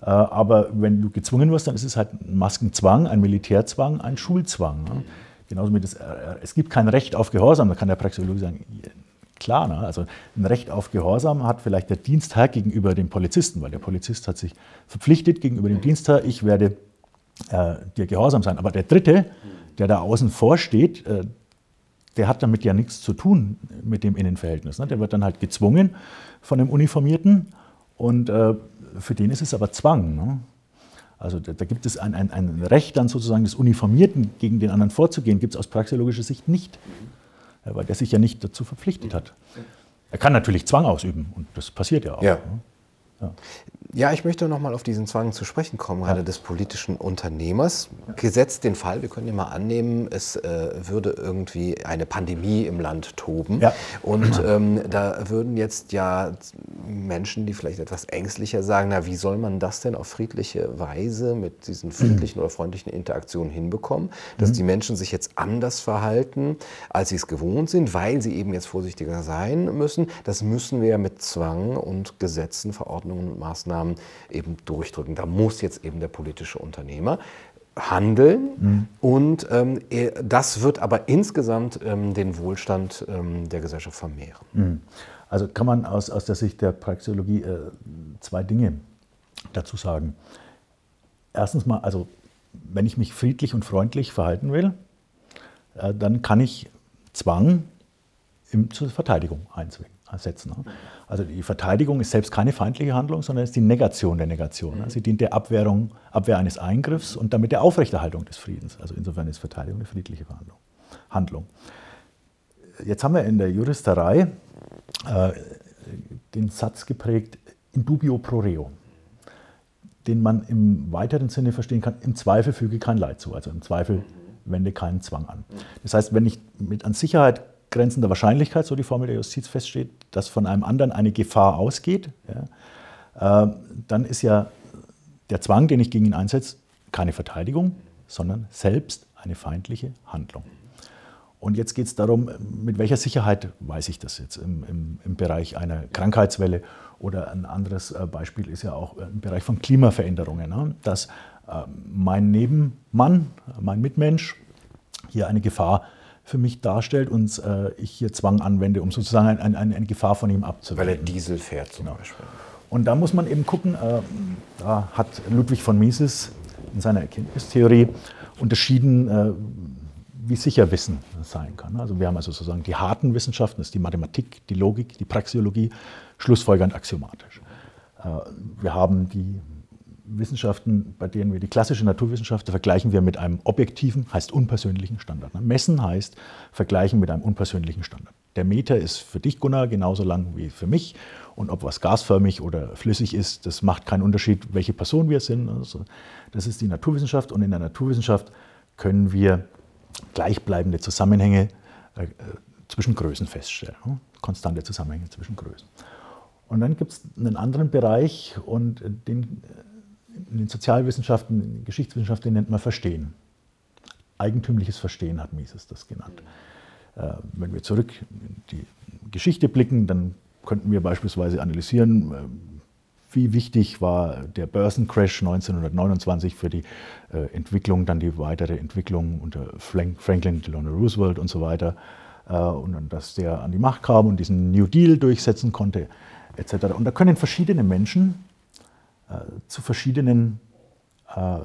Äh, aber wenn du gezwungen wirst, dann ist es halt ein Maskenzwang, ein Militärzwang, ein Schulzwang. Ne? Genauso mit das, äh, es gibt kein Recht auf Gehorsam, da kann der Praxeologe sagen, klar, ne? also ein Recht auf Gehorsam hat vielleicht der Dienstherr gegenüber dem Polizisten, weil der Polizist hat sich verpflichtet gegenüber dem Dienstherr, ich werde äh, dir gehorsam sein. Aber der Dritte, der da außen vor steht, äh, der hat damit ja nichts zu tun mit dem Innenverhältnis. Ne? Der wird dann halt gezwungen von dem Uniformierten und äh, für den ist es aber Zwang. Ne? Also da, gibt es ein, ein, ein, Recht dann sozusagen des Uniformierten gegen den anderen vorzugehen, gibt es aus praxeologischer Sicht nicht, weil der sich ja nicht dazu verpflichtet hat. Er kann natürlich Zwang ausüben und das passiert ja auch. Ja. Ne? Ja. Ja, ich möchte noch mal auf diesen Zwang zu sprechen kommen, gerade des politischen Unternehmers. Gesetzt den Fall, wir können ja mal annehmen, es äh, würde irgendwie eine Pandemie im Land toben. Ja. Und ähm, da würden jetzt ja Menschen, die vielleicht etwas ängstlicher sagen, na, wie soll man das denn auf friedliche Weise mit diesen mhm. friedlichen mhm. oder freundlichen Interaktionen hinbekommen, dass mhm. die Menschen sich jetzt anders verhalten, als sie es gewohnt sind, weil sie eben jetzt vorsichtiger sein müssen. Das müssen wir ja mit Zwang und Gesetzen, Verordnungen und Maßnahmen Maßnahmen eben durchdrücken. Da muss jetzt eben der politische Unternehmer handeln mhm. und ähm, das wird aber insgesamt ähm, den Wohlstand ähm, der Gesellschaft vermehren. Mhm. Also kann man aus, aus der Sicht der Praxeologie äh, zwei Dinge dazu sagen. Erstens mal, also wenn ich mich friedlich und freundlich verhalten will, äh, dann kann ich Zwang im, zur Verteidigung einsetzen. Ne? Also die Verteidigung ist selbst keine feindliche Handlung, sondern ist die Negation der Negation. Ne? Sie dient der Abwehrung, Abwehr eines Eingriffs und damit der Aufrechterhaltung des Friedens. Also insofern ist Verteidigung eine friedliche Handlung. Jetzt haben wir in der Juristerei äh, den Satz geprägt, in dubio pro reo, den man im weiteren Sinne verstehen kann, im Zweifel füge kein Leid zu, also im Zweifel wende keinen Zwang an. Das heißt, wenn ich mit an Sicherheit grenzender Wahrscheinlichkeit, so die Formel der Justiz feststeht, dass von einem anderen eine Gefahr ausgeht, ja, äh, dann ist ja der Zwang, den ich gegen ihn einsetze, keine Verteidigung, sondern selbst eine feindliche Handlung. Und jetzt geht es darum, mit welcher Sicherheit weiß ich das jetzt im, im, im, Bereich einer Krankheitswelle oder ein anderes äh, Beispiel ist ja auch im Bereich von Klimaveränderungen, ne? dass äh, mein Nebenmann, mein Mitmensch hier eine Gefahr für mich darstellt und äh, ich hier Zwang anwende, um sozusagen ein, ein, eine Gefahr von ihm abzuwenden. Weil er Diesel fährt zum genau. Beispiel. Und da muss man eben gucken, äh, da hat Ludwig von Mises in seiner Erkenntnistheorie unterschieden, äh, wie sicher Wissen sein kann. Also wir haben also sozusagen die harten Wissenschaften, das ist die Mathematik, die Logik, die Praxeologie, schlussfolgernd axiomatisch. Äh, wir haben die Wissenschaften, bei denen wir die klassische Naturwissenschaft vergleichen wir mit einem objektiven, heißt unpersönlichen Standard. Messen heißt vergleichen mit einem unpersönlichen Standard. Der Meter ist für dich, Gunnar, genauso lang wie für mich. Und ob was gasförmig oder flüssig ist, das macht keinen Unterschied, welche Person wir sind. Also das ist die Naturwissenschaft. Und in der Naturwissenschaft können wir gleichbleibende Zusammenhänge äh, zwischen Größen feststellen, ne? konstante Zusammenhänge zwischen Größen. Und dann gibt es einen anderen Bereich und den, in den Sozialwissenschaften, in Geschichtswissenschaften nennt man Verstehen. Eigentümliches Verstehen hat Mises das genannt. Äh, wenn wir zurück in die Geschichte blicken, dann könnten wir beispielsweise analysieren, äh, wie wichtig war der Börsencrash 1929 für die äh, Entwicklung, dann die weitere Entwicklung unter Franklin Delano Roosevelt und so weiter. Äh, und dass der an die Macht kam und diesen New Deal durchsetzen konnte, etc. Und da können verschiedene Menschen zu verschiedenen äh,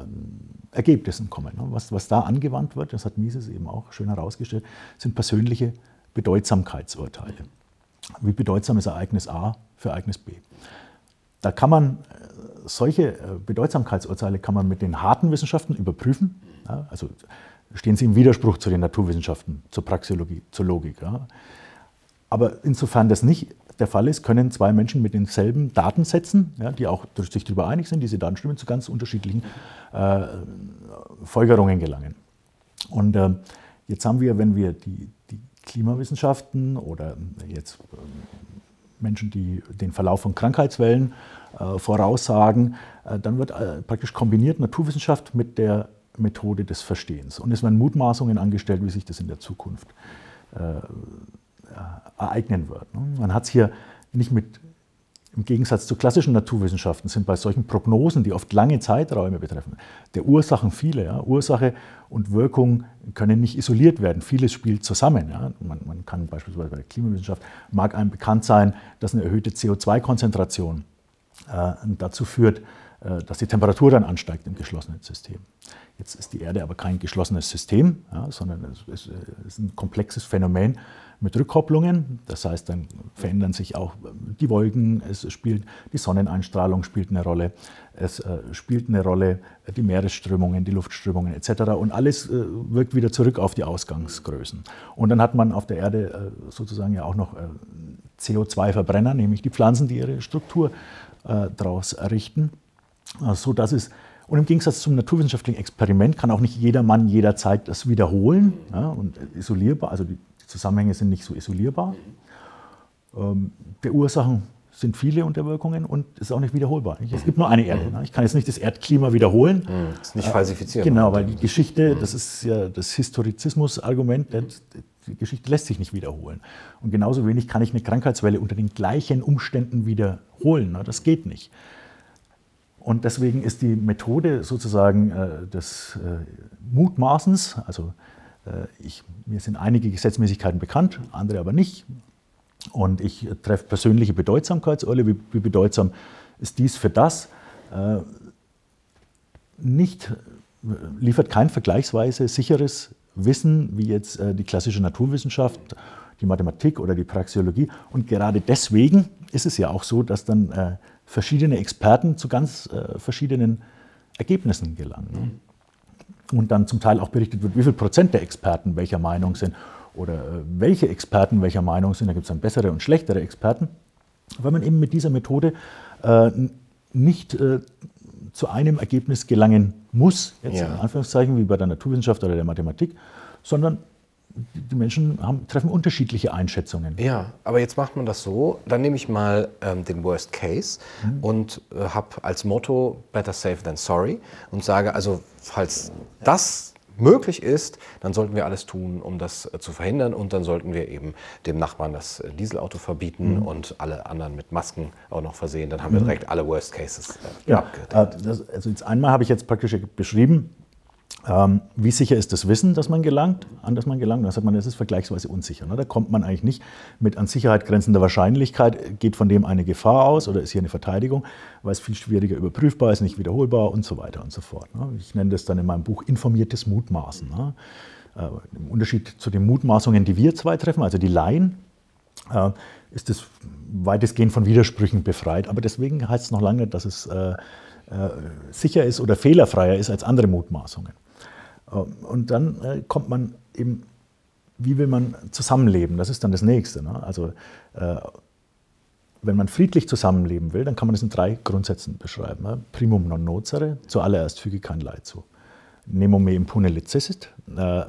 Ergebnissen kommen. Ne? Was, was da angewandt wird, das hat Mises eben auch schön herausgestellt, sind persönliche Bedeutsamkeitsurteile. Wie bedeutsam ist Ereignis A für Ereignis B? Da kann man äh, solche äh, Bedeutsamkeitsurteile kann man mit den harten Wissenschaften überprüfen. Ja, also stehen sie im Widerspruch zu den Naturwissenschaften, zur Praxeologie, zur Logik. Ja. Aber insofern das nicht der Fall ist, können zwei Menschen mit denselben Datensätzen, ja, die auch sich darüber einig sind, diese Daten stimmen, zu ganz unterschiedlichen äh, Folgerungen gelangen. Und äh, jetzt haben wir, wenn wir die, die Klimawissenschaften oder jetzt äh, Menschen, die den Verlauf von Krankheitswellen äh, voraussagen, äh, dann wird äh, praktisch kombiniert Naturwissenschaft mit der Methode des Verstehens. Und es werden Mutmaßungen angestellt, wie sich das in der Zukunft ereignen wird. Ne? Man hat es hier nicht mit, im Gegensatz zu klassischen Naturwissenschaften, sind bei solchen Prognosen, die oft lange Zeiträume betreffen, der Ursachen viele. Ja? Ursache und Wirkung können nicht isoliert werden. Vieles spielt zusammen. Ja? Man, man, kann beispielsweise bei der Klimawissenschaft, mag einem bekannt sein, dass eine erhöhte CO2-Konzentration äh, dazu führt, äh, dass die Temperatur dann ansteigt im geschlossenen System. Jetzt ist die Erde aber kein geschlossenes System, ja, sondern es ist ein komplexes Phänomen mit Rückkopplungen. Das heißt, dann verändern sich auch die Wolken, es spielt die Sonneneinstrahlung spielt eine Rolle, es äh, spielt eine Rolle die Meeresströmungen, die Luftströmungen etc. Und alles wirkt wieder zurück auf die Ausgangsgrößen. Und dann hat man auf der Erde sozusagen ja auch noch CO2-Verbrenner, nämlich die Pflanzen, die ihre Struktur äh, daraus errichten, äh, so dass es und im Gegensatz zum naturwissenschaftlichen Experiment kann auch nicht jeder Mann jederzeit das wiederholen ja, und isolierbar, also die Zusammenhänge sind nicht so isolierbar. Ähm, der Ursachen sind viele Unterwirkungen und ist auch nicht wiederholbar. Es gibt nur eine Erde. Ne? Ich kann jetzt nicht das Erdklima wiederholen. Das mhm. ist nicht falsifiziert. Genau, weil die Geschichte, das ist ja das Historizismus-Argument, die Geschichte lässt sich nicht wiederholen. Und genauso wenig kann ich eine Krankheitswelle unter den gleichen Umständen wiederholen. Ne? Das geht nicht. Und deswegen ist die Methode sozusagen äh, des äh, Mutmaßens, also ich, mir sind einige Gesetzmäßigkeiten bekannt, andere aber nicht. Und ich treffe persönliche Bedeutsamkeitsurteile. Wie, wie bedeutsam ist dies für das? äh, nicht, liefert kein vergleichsweise sicheres Wissen wie jetzt äh, die klassische Naturwissenschaft, die Mathematik oder die Praxeologie. Und gerade deswegen ist es ja auch so, dass dann äh, verschiedene Experten zu ganz äh, verschiedenen Ergebnissen gelangen. Und dann zum Teil auch berichtet wird, wie viel Prozent der Experten welcher Meinung sind oder äh, welche Experten welcher Meinung sind. Da gibt es dann bessere und schlechtere Experten, weil man eben mit dieser Methode äh, nicht äh, zu einem Ergebnis gelangen muss, jetzt ja. in Anführungszeichen wie bei der Naturwissenschaft oder der Mathematik, sondern die Menschen haben, treffen unterschiedliche Einschätzungen. Ja, aber jetzt macht man das so, dann nehme ich mal ähm, den Worst Case mhm. und äh, habe als Motto Better Safe Than Sorry und sage also, falls das möglich ist, dann sollten wir alles tun, um das äh, zu verhindern und dann sollten wir eben dem Nachbarn das äh, Dieselauto verbieten mhm. und alle anderen mit Masken auch noch versehen. Dann haben wir mhm. direkt alle Worst Cases äh, ja, äh, also jetzt einmal habe ich jetzt praktisch beschrieben, wie sicher ist das Wissen, dass man gelangt, an das man gelangt? Da sagt man, das ist vergleichsweise unsicher. Ne? Da kommt man eigentlich nicht mit an Sicherheit grenzender Wahrscheinlichkeit, geht von dem eine Gefahr aus oder ist hier eine Verteidigung, weil es viel schwieriger überprüfbar ist, nicht wiederholbar und so weiter und so fort. Ne? Ich nenne das dann in meinem Buch informiertes Mutmaßen. Ne? Äh, Im Unterschied zu den Mutmaßungen, die wir zwei treffen, also die Laien, äh, ist es weitestgehend von Widersprüchen befreit. Aber deswegen heißt es noch lange, dass es äh, sicher ist oder fehlerfreier ist als andere Mutmaßungen. Ähm, und dann äh, kommt man eben, wie will man zusammenleben? Das ist dann das Nächste. Ne? Also, äh, wenn man friedlich zusammenleben will, dann kann man das in drei Grundsätzen beschreiben. Ne? Primum non nocere, zuallererst füge kein Leid zu. Nemo me impune licessit, äh,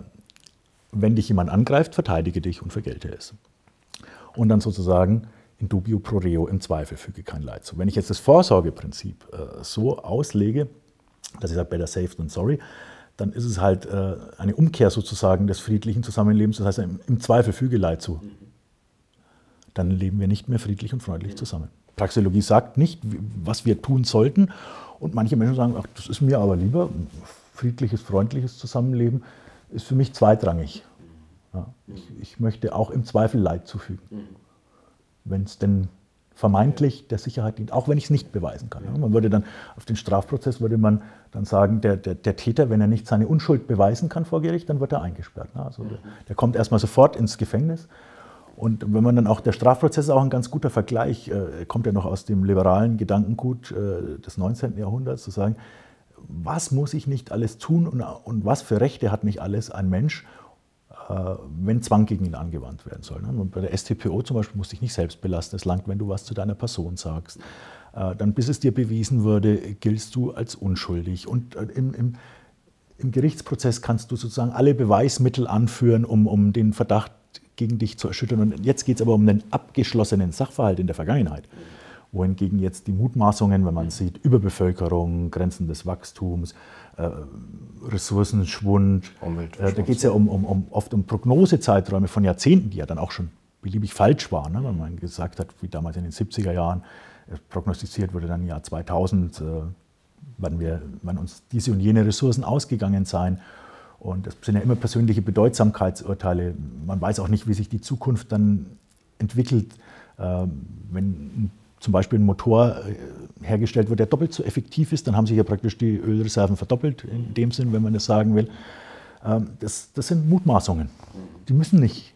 wenn dich jemand angreift, verteidige dich und vergelte es. Und dann sozusagen in dubio pro reo, im Zweifel füge kein Leid zu. Wenn ich jetzt das Vorsorgeprinzip so auslege, dass ich sage, better safe than sorry, dann ist es halt äh, eine Umkehr sozusagen des friedlichen Zusammenlebens. Das heißt, im, im Zweifel füge Leid zu. Dann leben wir nicht mehr friedlich und freundlich zusammen. Praxeologie sagt nicht, was wir tun sollten. Und manche Menschen sagen, ach, das ist mir aber lieber. Friedliches, freundliches Zusammenleben ist für mich zweitrangig. Ja, ich, ich, möchte auch im Zweifel Leid zufügen. Wenn es denn vermeintlich der Sicherheit dient, auch wenn ich es nicht beweisen kann. Man würde dann auf den Strafprozess würde man dann sagen, der, der, der, Täter, wenn er nicht seine Unschuld beweisen kann vor Gericht, dann wird er eingesperrt. Also der, der kommt erstmal sofort ins Gefängnis. Und wenn man dann auch, der Strafprozess ist auch ein ganz guter Vergleich, äh, kommt ja noch aus dem liberalen Gedankengut äh, des 19. Jahrhunderts, zu sagen, was muss ich nicht alles tun und, und was für Rechte hat nicht alles ein Mensch, wenn Zwang gegen ihn angewandt werden soll. Ne? Und bei der STPO zum Beispiel musst du dich nicht selbst belasten. Es langt, wenn du was zu deiner Person sagst. Äh, dann, bis es dir bewiesen wurde, giltst du als unschuldig. Und äh, im, im, im Gerichtsprozess kannst du sozusagen alle Beweismittel anführen, um, um den Verdacht gegen dich zu erschüttern. Und jetzt geht es aber um den abgeschlossenen Sachverhalt in der Vergangenheit wohingegen jetzt die Mutmaßungen, wenn man sieht, Überbevölkerung, Grenzen des Wachstums, äh, Ressourcenschwund, äh, da geht es ja um, um, um, oft um Prognosezeiträume von Jahrzehnten, die ja dann auch schon beliebig falsch waren, ne? wenn man gesagt hat, wie damals in den 70er Jahren, äh, prognostiziert wurde dann im Jahr 2000, äh, wann, wir, wann uns diese und jene Ressourcen ausgegangen seien. Und das sind ja immer persönliche Bedeutsamkeitsurteile. Man weiß auch nicht, wie sich die Zukunft dann entwickelt. Äh, wenn ein zum Beispiel ein Motor äh, hergestellt wird, der doppelt so effektiv ist, dann haben sich ja praktisch die Ölreserven verdoppelt, in dem Sinn, wenn man das sagen will. Ähm, das, das sind Mutmaßungen. Die müssen nicht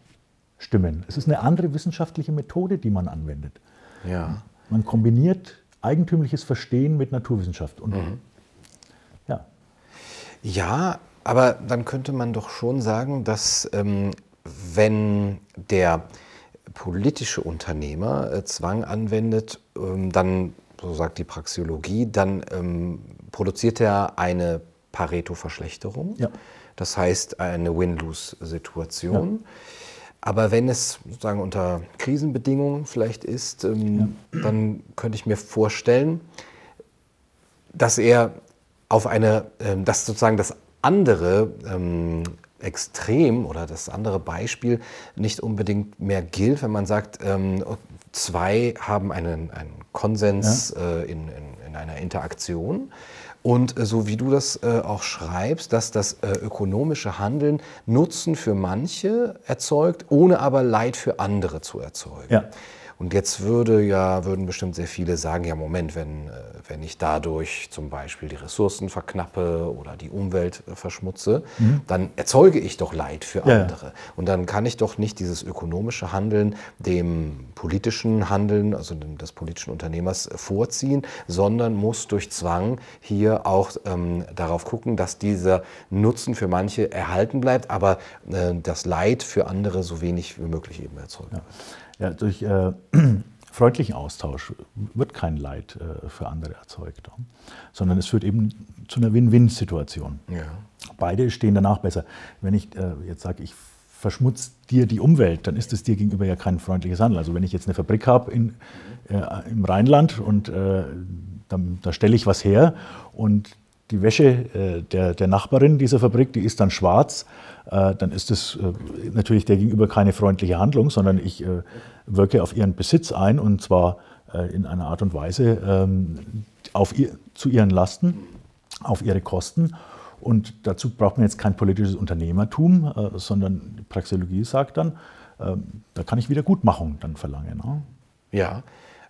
stimmen. Es ist eine andere wissenschaftliche Methode, die man anwendet. Ja. Man kombiniert eigentümliches Verstehen mit Naturwissenschaft. Und, mhm. ja. ja, aber dann könnte man doch schon sagen, dass ähm, wenn der politische Unternehmer äh, Zwang anwendet, ähm, dann, so sagt die Praxeologie, dann ähm, produziert er eine Pareto-Verschlechterung. Ja. Das heißt eine Win-Lose-Situation. Ja. Aber wenn es sozusagen unter Krisenbedingungen vielleicht ist, ähm, ja. dann könnte ich mir vorstellen, dass er auf eine, ähm, dass sozusagen das andere ähm, Extrem oder das andere Beispiel nicht unbedingt mehr gilt, wenn man sagt, ähm, zwei haben einen, einen Konsens ja. äh, in, in, in, einer Interaktion. Und äh, so wie du das äh, auch schreibst, dass das ökonomische Handeln Nutzen für manche erzeugt, ohne aber Leid für andere zu erzeugen. Ja. Und jetzt würde ja, würden bestimmt sehr viele sagen, ja Moment, wenn, wenn ich dadurch zum Beispiel die Ressourcen verknappe oder die Umwelt äh, verschmutze, mhm. dann erzeuge ich doch Leid für ja. andere. Und dann kann ich doch nicht dieses ökonomische Handeln dem politischen Handeln, also dem, des politischen Unternehmers äh, vorziehen, sondern muss durch Zwang hier auch ähm, darauf gucken, dass dieser Nutzen für manche erhalten bleibt, aber äh, das Leid für andere so wenig wie möglich eben erzeugt ja. Ja, durch äh, freundlichen Austausch wird kein Leid äh, für andere erzeugt, sondern es führt eben zu einer Win-Win-Situation. Ja. Beide stehen danach besser. Wenn ich äh, jetzt sage, ich verschmutze dir die Umwelt, dann ist es dir gegenüber ja kein freundliches Handeln. Also wenn ich jetzt eine Fabrik habe äh, im Rheinland und äh, dann, da stelle ich was her und die Wäsche äh, der, der Nachbarin dieser Fabrik, die ist dann schwarz, äh, dann ist das äh, natürlich der gegenüber keine freundliche Handlung, sondern ich wirke auf ihren Besitz ein und zwar in einer Art und Weise ähm, auf ihr, zu ihren Lasten, auf ihre Kosten. Und dazu braucht man jetzt kein politisches Unternehmertum, sondern die Praxeologie sagt dann, ähm, da kann ich Wiedergutmachung dann verlangen. Ne? Ja,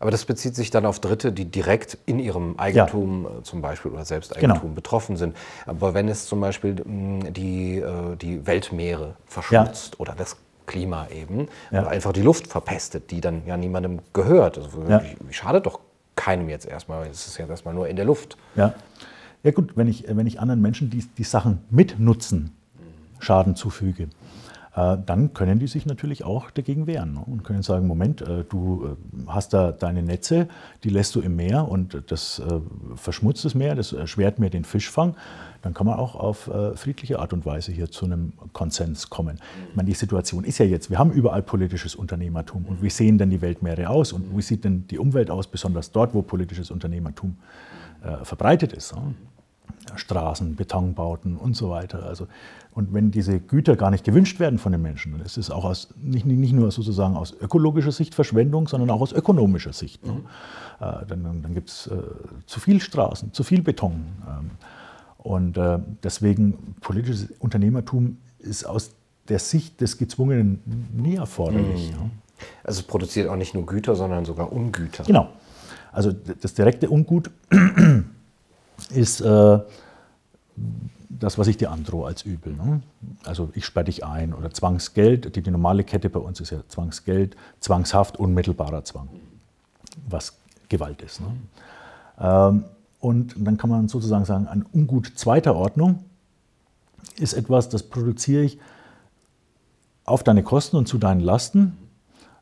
aber das bezieht sich dann auf Dritte, die direkt in ihrem Eigentum ja. Äh, zum Beispiel oder Selbsteigentum genau. betroffen sind. Aber wenn es zum Beispiel mm, die, äh, die Weltmeere verschmutzt ja. oder das Klima eben, ja. oder einfach die Luft verpestet, die dann ja niemandem gehört. Also schadet doch keinem jetzt erstmal, es ist ja erstmal nur in der Luft. Ja, ja gut, wenn ich, wenn ich anderen Menschen die, die Sachen mitnutzen, Schaden zufüge, äh, dann können die sich natürlich auch dagegen wehren ne? und können sagen, Moment, äh, du äh, hast da deine Netze, die lässt du im Meer und das verschmutzt das Meer, das erschwert mir den Fischfang. Dann kann man auch auf friedliche Art und Weise hier zu einem Konsens kommen. Ich meine, die Situation ist ja jetzt, wir haben überall politisches Unternehmertum und wie sehen denn die Weltmeere aus und wie sieht denn die Umwelt aus, besonders dort, wo politisches Unternehmertum verbreitet ist. Ne? Straßen, Betonbauten und so weiter. Also, und wenn diese Güter gar nicht gewünscht werden von den Menschen, dann ist es auch aus, nicht, nicht nur sozusagen aus ökologischer Sicht Verschwendung, sondern auch aus ökonomischer Sicht. Ne? Mhm. Äh, dann dann gibt es äh, zu viel Straßen, zu viel Beton. Ähm, und äh, deswegen politisches Unternehmertum ist aus der Sicht des Gezwungenen nie erforderlich. Mhm. Ja. Also es produziert auch nicht nur Güter, sondern sogar Ungüter. Genau. Also das direkte Ungut ist äh, das, was ich dir androhe als Übel. Ne? Also ich sperre dich ein oder Zwangsgeld. Die, die, normale Kette bei uns ist ja Zwangsgeld, Zwangshaft, unmittelbarer Zwang, was Gewalt ist. Ne? Ähm, und dann kann man sozusagen sagen, ein Ungut zweiter Ordnung ist etwas, das produziere ich auf deine Kosten und zu deinen Lasten.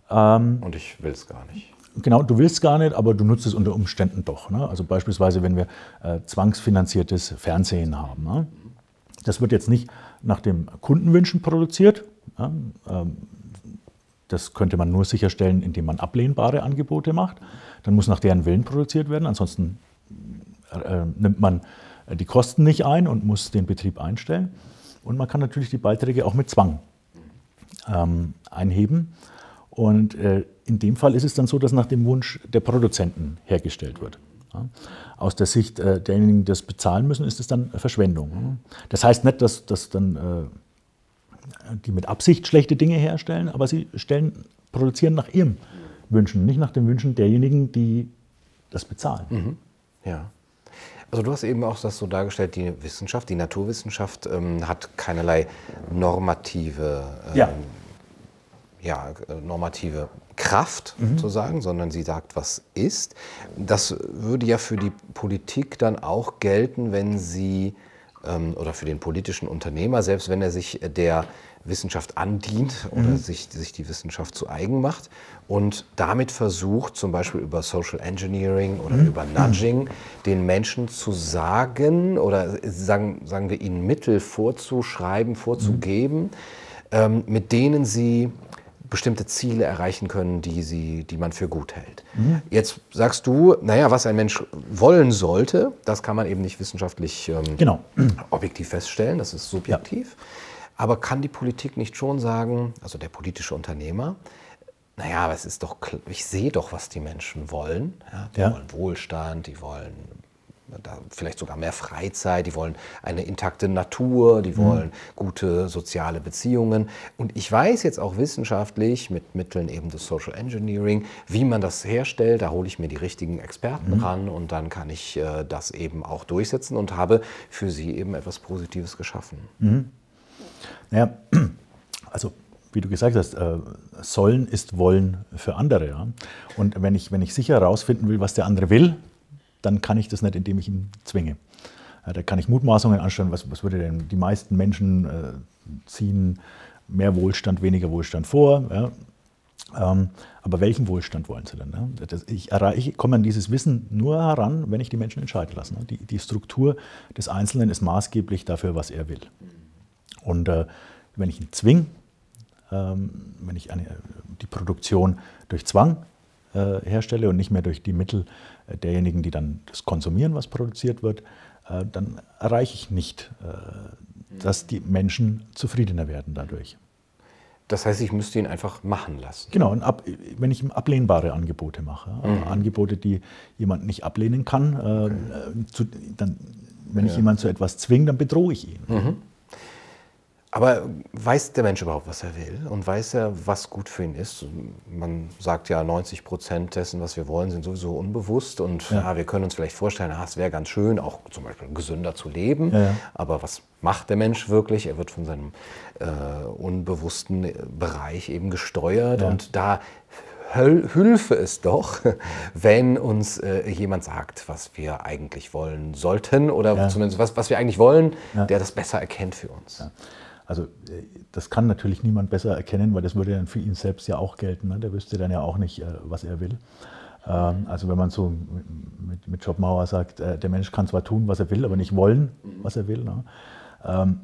Ähm, und ich will es gar nicht. Genau, du willst gar nicht, aber du nutzt es unter Umständen doch. Ne? Also beispielsweise, wenn wir äh, zwangsfinanziertes Fernsehen haben. Ne? Das wird jetzt nicht nach dem Kundenwünschen produziert. Ja? Ähm, das könnte man nur sicherstellen, indem man ablehnbare Angebote macht. Dann muss nach deren Willen produziert werden. Ansonsten äh, nimmt man äh, die Kosten nicht ein und muss den Betrieb einstellen. Und man kann natürlich die Beiträge auch mit Zwang ähm, einheben. Und äh, in dem Fall ist es dann so, dass nach dem Wunsch der Produzenten hergestellt wird. Ja. Aus der Sicht äh, derjenigen, die das bezahlen müssen, ist es dann Verschwendung. Das heißt nicht, dass, dass dann äh, die mit Absicht schlechte Dinge herstellen, aber sie stellen, produzieren nach ihrem Wünschen, nicht nach den Wünschen derjenigen, die das bezahlen. Mhm. Ja. Also du hast eben auch das so dargestellt, die Wissenschaft, die Naturwissenschaft ähm, hat keinerlei normative ähm, ja ja, normative Kraft mhm. sozusagen, sondern sie sagt, was ist. Das würde ja für die Politik dann auch gelten, wenn sie ähm, oder für den politischen Unternehmer, selbst wenn er sich der Wissenschaft andient oder mhm. sich, sich die Wissenschaft zu eigen macht und damit versucht, zum Beispiel über Social Engineering oder mhm. über Nudging, den Menschen zu sagen oder sagen, sagen wir ihnen Mittel vorzuschreiben, vorzugeben, mhm. ähm, mit denen sie bestimmte Ziele erreichen können, die, sie, die man für gut hält. Mhm. Jetzt sagst du, naja, was ein Mensch wollen sollte, das kann man eben nicht wissenschaftlich ähm, genau. objektiv feststellen, das ist subjektiv. Ja. Aber kann die Politik nicht schon sagen, also der politische Unternehmer, naja, aber es ist doch, ich sehe doch, was die Menschen wollen. Ja, die ja. wollen Wohlstand, die wollen vielleicht sogar mehr Freizeit, die wollen eine intakte Natur, die wollen mhm. gute soziale Beziehungen. Und ich weiß jetzt auch wissenschaftlich mit Mitteln eben des Social Engineering, wie man das herstellt. Da hole ich mir die richtigen Experten mhm. ran und dann kann ich äh, das eben auch durchsetzen und habe für sie eben etwas Positives geschaffen. Mhm. Naja, also wie du gesagt hast, äh, sollen ist wollen für andere. Ja? Und wenn ich, wenn ich sicher herausfinden will, was der andere will, dann kann ich das nicht, indem ich ihn zwinge. Ja, da kann ich Mutmaßungen anstellen, was, was würde denn die meisten Menschen äh, ziehen mehr Wohlstand, weniger Wohlstand vor. Ja? Ähm, aber welchen Wohlstand wollen sie denn? Ne? Das, ich, ich komme an dieses Wissen nur heran, wenn ich die Menschen entscheiden lasse. Ne? Die, die, Struktur des Einzelnen ist maßgeblich dafür, was er will. Und äh, wenn ich ihn zwinge, ähm, wenn ich eine, die Produktion durch Zwang äh, herstelle und nicht mehr durch die Mittel äh, derjenigen, die dann das konsumieren, was produziert wird, äh, dann erreiche ich nicht, dass die Menschen zufriedener werden dadurch. Das heißt, ich müsste ihn einfach machen lassen. Genau, ab, wenn ich ihm ablehnbare Angebote mache, mhm. Angebote, die jemand nicht ablehnen kann, okay. zu, dann, wenn ja. ich jemanden zu etwas zwinge, dann bedrohe ich ihn. Mhm. Aber weiß der Mensch überhaupt, was er will? Und weiß er, was gut für ihn ist? Man sagt ja, 90 Prozent dessen, was wir wollen, sind sowieso unbewusst. Und ja. Ja, wir können uns vielleicht vorstellen, ah, es wäre ganz schön, auch zum Beispiel gesünder zu leben. Ja, Aber was macht der Mensch wirklich? Er wird von seinem äh, unbewussten Bereich eben gesteuert. Und da hülfe es doch, wenn uns äh, jemand sagt, was wir eigentlich wollen sollten oder zumindest was, was wir eigentlich wollen, der das besser erkennt für uns. Also äh, das kann natürlich niemand besser erkennen, weil das würde dann für ihn selbst ja auch gelten. Ne? Der wüsste dann ja auch nicht, äh, was er will. Ähm, also wenn man so mit, mit Schopenhauer sagt, äh, der Mensch kann zwar tun, was er will, aber nicht wollen, was er will. Ne? Ähm,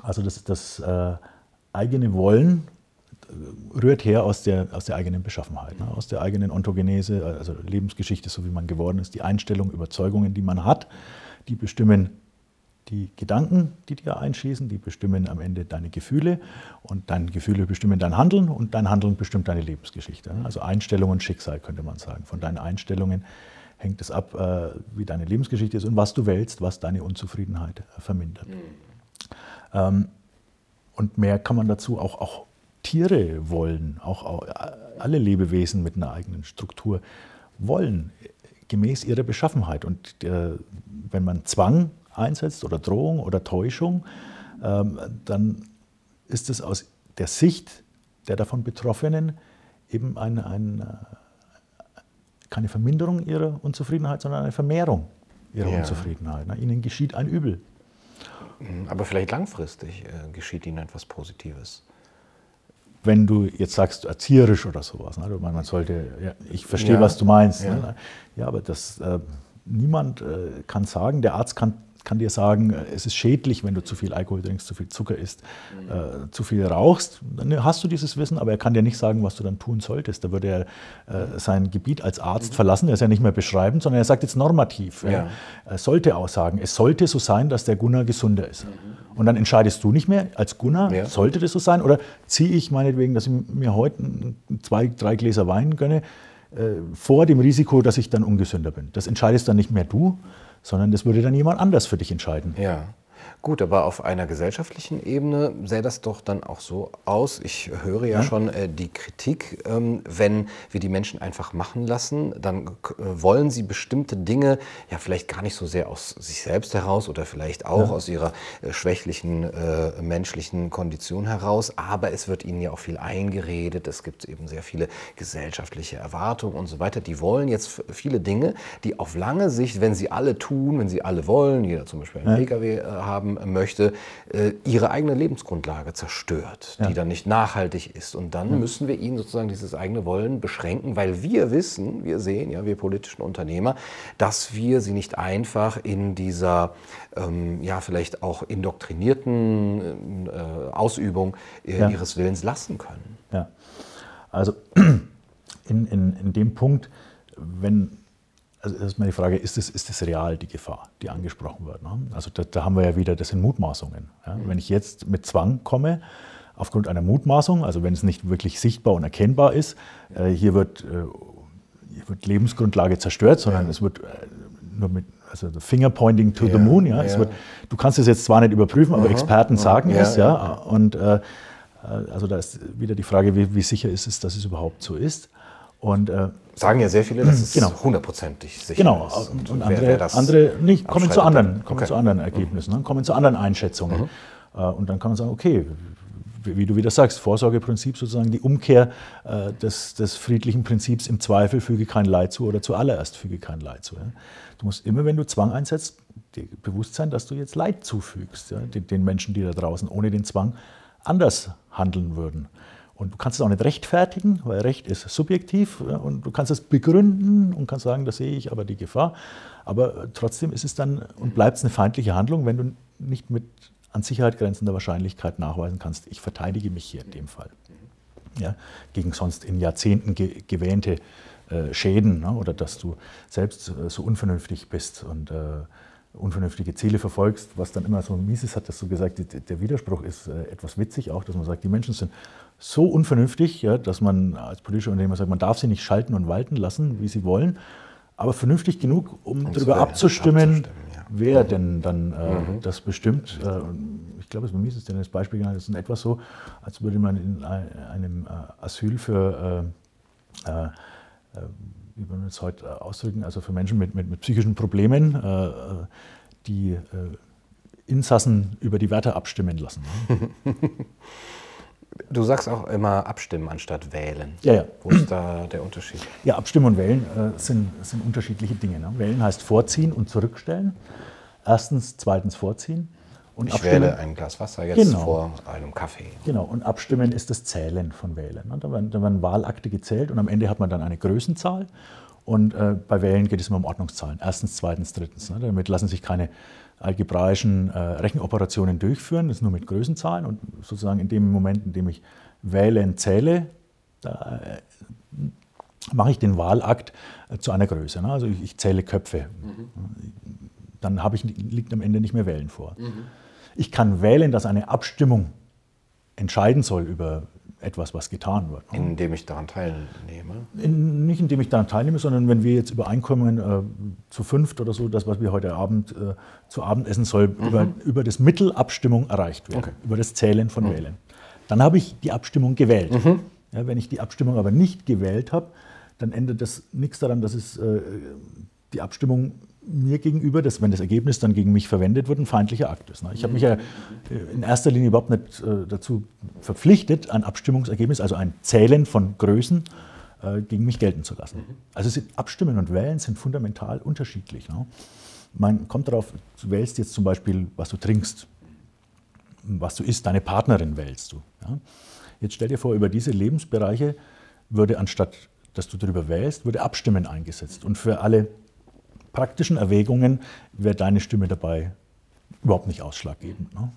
also das, das eigene Wollen rührt her aus der, aus der eigenen Beschaffenheit, ne? aus der eigenen Ontogenese, also Lebensgeschichte, so wie man geworden ist, die Einstellung, Überzeugungen, die man hat, die bestimmen die Gedanken, die dir einschießen, die bestimmen am Ende deine Gefühle und deine Gefühle bestimmen dein Handeln und dein Handeln bestimmt deine Lebensgeschichte. Also Einstellung und Schicksal könnte man sagen. Von deinen Einstellungen hängt es ab, äh, wie deine Lebensgeschichte ist und was du wählst, was deine Unzufriedenheit äh, vermindert. Mhm. Und mehr kann man dazu auch, auch Tiere wollen, auch alle Lebewesen mit einer eigenen Struktur wollen, gemäß ihrer Beschaffenheit. Und wenn man Zwang einsetzt oder Drohung oder Täuschung, ähm, dann ist es aus der Sicht der davon Betroffenen eben ein, ein, äh, keine Verminderung ihrer Unzufriedenheit, sondern eine Vermehrung ihrer ja. Unzufriedenheit. Ihnen geschieht ein Übel. Mhm, aber vielleicht langfristig äh, geschieht ihnen etwas Positives. Wenn du jetzt sagst, erzieherisch oder sowas, ne? man sollte, ja, ich verstehe, ja. was du meinst. Ja, ne? ja aber das, äh, niemand äh, kann sagen, der Arzt kann kann dir sagen, äh, es ist schädlich, wenn du zu viel Alkohol trinkst, zu viel Zucker isst, äh, zu viel rauchst. Dann hast du dieses Wissen, aber er kann dir nicht sagen, was du dann tun solltest. Da würde er äh, sein Gebiet als Arzt mhm. verlassen, er ist ja nicht mehr beschreibend, sondern er sagt jetzt normativ. Ja. Er sollte auch sagen, es sollte so sein, dass der Gunnar gesunder ist. Mhm. Und dann entscheidest du nicht mehr als Gunnar, ja. sollte das so sein? Oder ziehe ich meinetwegen, dass ich mir heute zwei, drei Gläser Wein gönne, äh, vor dem Risiko, dass ich dann ungesünder bin. Das entscheidest dann nicht mehr du, sondern das würde dann jemand anders für dich entscheiden. Ja. Gut, aber auf einer gesellschaftlichen Ebene sähe das doch dann auch so aus. Ich höre ja, ja. schon äh, die Kritik, ähm, wenn wir die Menschen einfach machen lassen, dann äh, wollen sie bestimmte Dinge ja vielleicht gar nicht so sehr aus sich selbst heraus oder vielleicht auch ja. aus ihrer äh, schwächlichen äh, menschlichen Kondition heraus, aber es wird ihnen ja auch viel eingeredet. Es gibt eben sehr viele gesellschaftliche Erwartungen und so weiter. Die wollen jetzt viele Dinge, die auf lange Sicht, wenn sie alle tun, wenn sie alle wollen, jeder zum Beispiel einen ja. Pkw äh, haben möchte, äh, ihre eigene Lebensgrundlage zerstört, ja. die dann nicht nachhaltig ist. Und dann ja. müssen wir ihnen sozusagen dieses eigene Wollen beschränken, weil wir wissen, wir sehen, ja, wir politischen Unternehmer, dass wir sie nicht einfach in dieser, ähm, ja, vielleicht auch indoktrinierten äh, Ausübung äh, ja. ihres Willens lassen können. Ja, also in, in, in dem Punkt, wenn also erstmal die Frage, ist es, ist es real, die Gefahr, die angesprochen wird? Ne? Also da, da, haben wir ja wieder, das sind Mutmaßungen. Ja? Wenn ich jetzt mit Zwang komme, aufgrund einer Mutmaßung, also wenn es nicht wirklich sichtbar und erkennbar ist, äh, hier, wird, äh, hier wird Lebensgrundlage zerstört, sondern ja. es wird äh, nur mit also Finger pointing to Ja, the moon. Ja. Es wird, du kannst es jetzt zwar nicht überprüfen, aber Experten sagen es. Ja. Und äh, also da ist wieder die Frage, wie, wie sicher ist es, dass es überhaupt so ist. Und äh, Sagen ja sehr viele, dass es Genau. hundertprozentig sicher Genau, ist. und, und wer- andere, wer das andere nicht, kommen zu anderen, kommen okay. Mhm. zu anderen Ergebnissen, ne? kommen zu anderen Einschätzungen. Äh, Und dann kann man sagen, okay, wie, wie du wieder sagst, Vorsorgeprinzip sozusagen die Umkehr äh, des, des friedlichen Prinzips, im Zweifel füge kein Leid zu oder zuallererst füge kein Leid zu. Ja? Du musst immer, wenn du Zwang einsetzt, dir bewusst sein, dass du jetzt Leid zufügst, ja? den, den Menschen, die da draußen ohne den Zwang anders handeln würden. Und du kannst es auch nicht rechtfertigen, weil Recht ist subjektiv und du kannst es begründen und kannst sagen, da sehe ich aber die Gefahr. Aber trotzdem ist es dann und bleibt es eine feindliche Handlung, wenn du nicht mit an Sicherheit grenzender Wahrscheinlichkeit nachweisen kannst, ich verteidige mich hier in dem Fall. Ja, gegen sonst in Jahrzehnten ge gewähnte äh, Schäden ne, oder dass du selbst äh, so unvernünftig bist und äh, unvernünftige Ziele verfolgst, was dann immer so mies ist, hat das so gesagt, der Widerspruch ist äh, etwas witzig auch, dass man sagt, die Menschen sind so unvernünftig, ja, dass man als politischer Unternehmer sagt, man darf sie nicht schalten und walten lassen, wie sie wollen, aber vernünftig genug, um Um darüber zu- abzustimmen, abzustimmen, ja. wer denn dann äh, das bestimmt. Äh, ich glaube, es bei mir ist es denn das Beispiel genannt, es ist in etwa so, als würde man in ein- einem äh, Asyl für, äh, äh, äh, wie wir es heute ausdrücken, also für Menschen mit, mit, mit psychischen Problemen, die Insassen über die Werte abstimmen lassen. Du sagst auch immer abstimmen anstatt wählen. Ja, ja. Wo ist da der Unterschied? Ja, Abstimmen und Wählen äh, sind, sind unterschiedliche Dinge. Ne? Wählen heißt vorziehen und zurückstellen. Erstens, zweitens vorziehen. Und Ich abstimmen- wähle ein Glas Wasser jetzt Genau. vor einem Kaffee. Genau, und abstimmen ist das Zählen von Wählen. ne? Da werden, da werden Wahlakte gezählt und am Ende hat man dann eine Größenzahl. Und äh, bei Wählen geht es immer um Ordnungszahlen. Erstens, zweitens, drittens. Ne? Damit lassen sich keine algebraischen äh, Rechenoperationen durchführen. Das ist nur mit Größenzahlen. Und sozusagen in dem Moment, in dem ich wählen zähle, da äh, mache ich den Wahlakt äh, zu einer Größe. Ne? Also ich, ich zähle Köpfe. Dann habe ich, liegt am Ende nicht mehr Wählen vor. Ich kann wählen, dass eine Abstimmung entscheiden soll über etwas, was getan wird. ne? Indem ich daran teilnehme. In, nicht indem ich daran teilnehme, sondern wenn wir jetzt übereinkommen, äh, zu fünft oder so, das, was wir heute Abend äh, zu Abend essen soll, über, über das Mittel Abstimmung erreicht werden, Okay. über das Zählen von Wählen. Dann habe ich die Abstimmung gewählt. Ja, wenn ich die Abstimmung aber nicht gewählt habe, dann ändert das nichts daran, dass es äh, die Abstimmung mir gegenüber, dass, wenn das Ergebnis dann gegen mich verwendet wird, ein feindlicher Akt ist. ne? Ich habe mich ja äh, in erster Linie überhaupt nicht äh, dazu verpflichtet, ein Abstimmungsergebnis, also ein Zählen von Größen, äh, gegen mich gelten zu lassen. Also sind Abstimmen und Wählen sind fundamental unterschiedlich. Ne? Man kommt darauf, du wählst jetzt zum Beispiel, was du trinkst, was du isst, deine Partnerin wählst du. Ja? Jetzt stell dir vor, über diese Lebensbereiche würde anstatt, dass du darüber wählst, würde Abstimmen eingesetzt. Und für alle praktischen Erwägungen wäre deine Stimme dabei überhaupt nicht ausschlaggebend. Ne?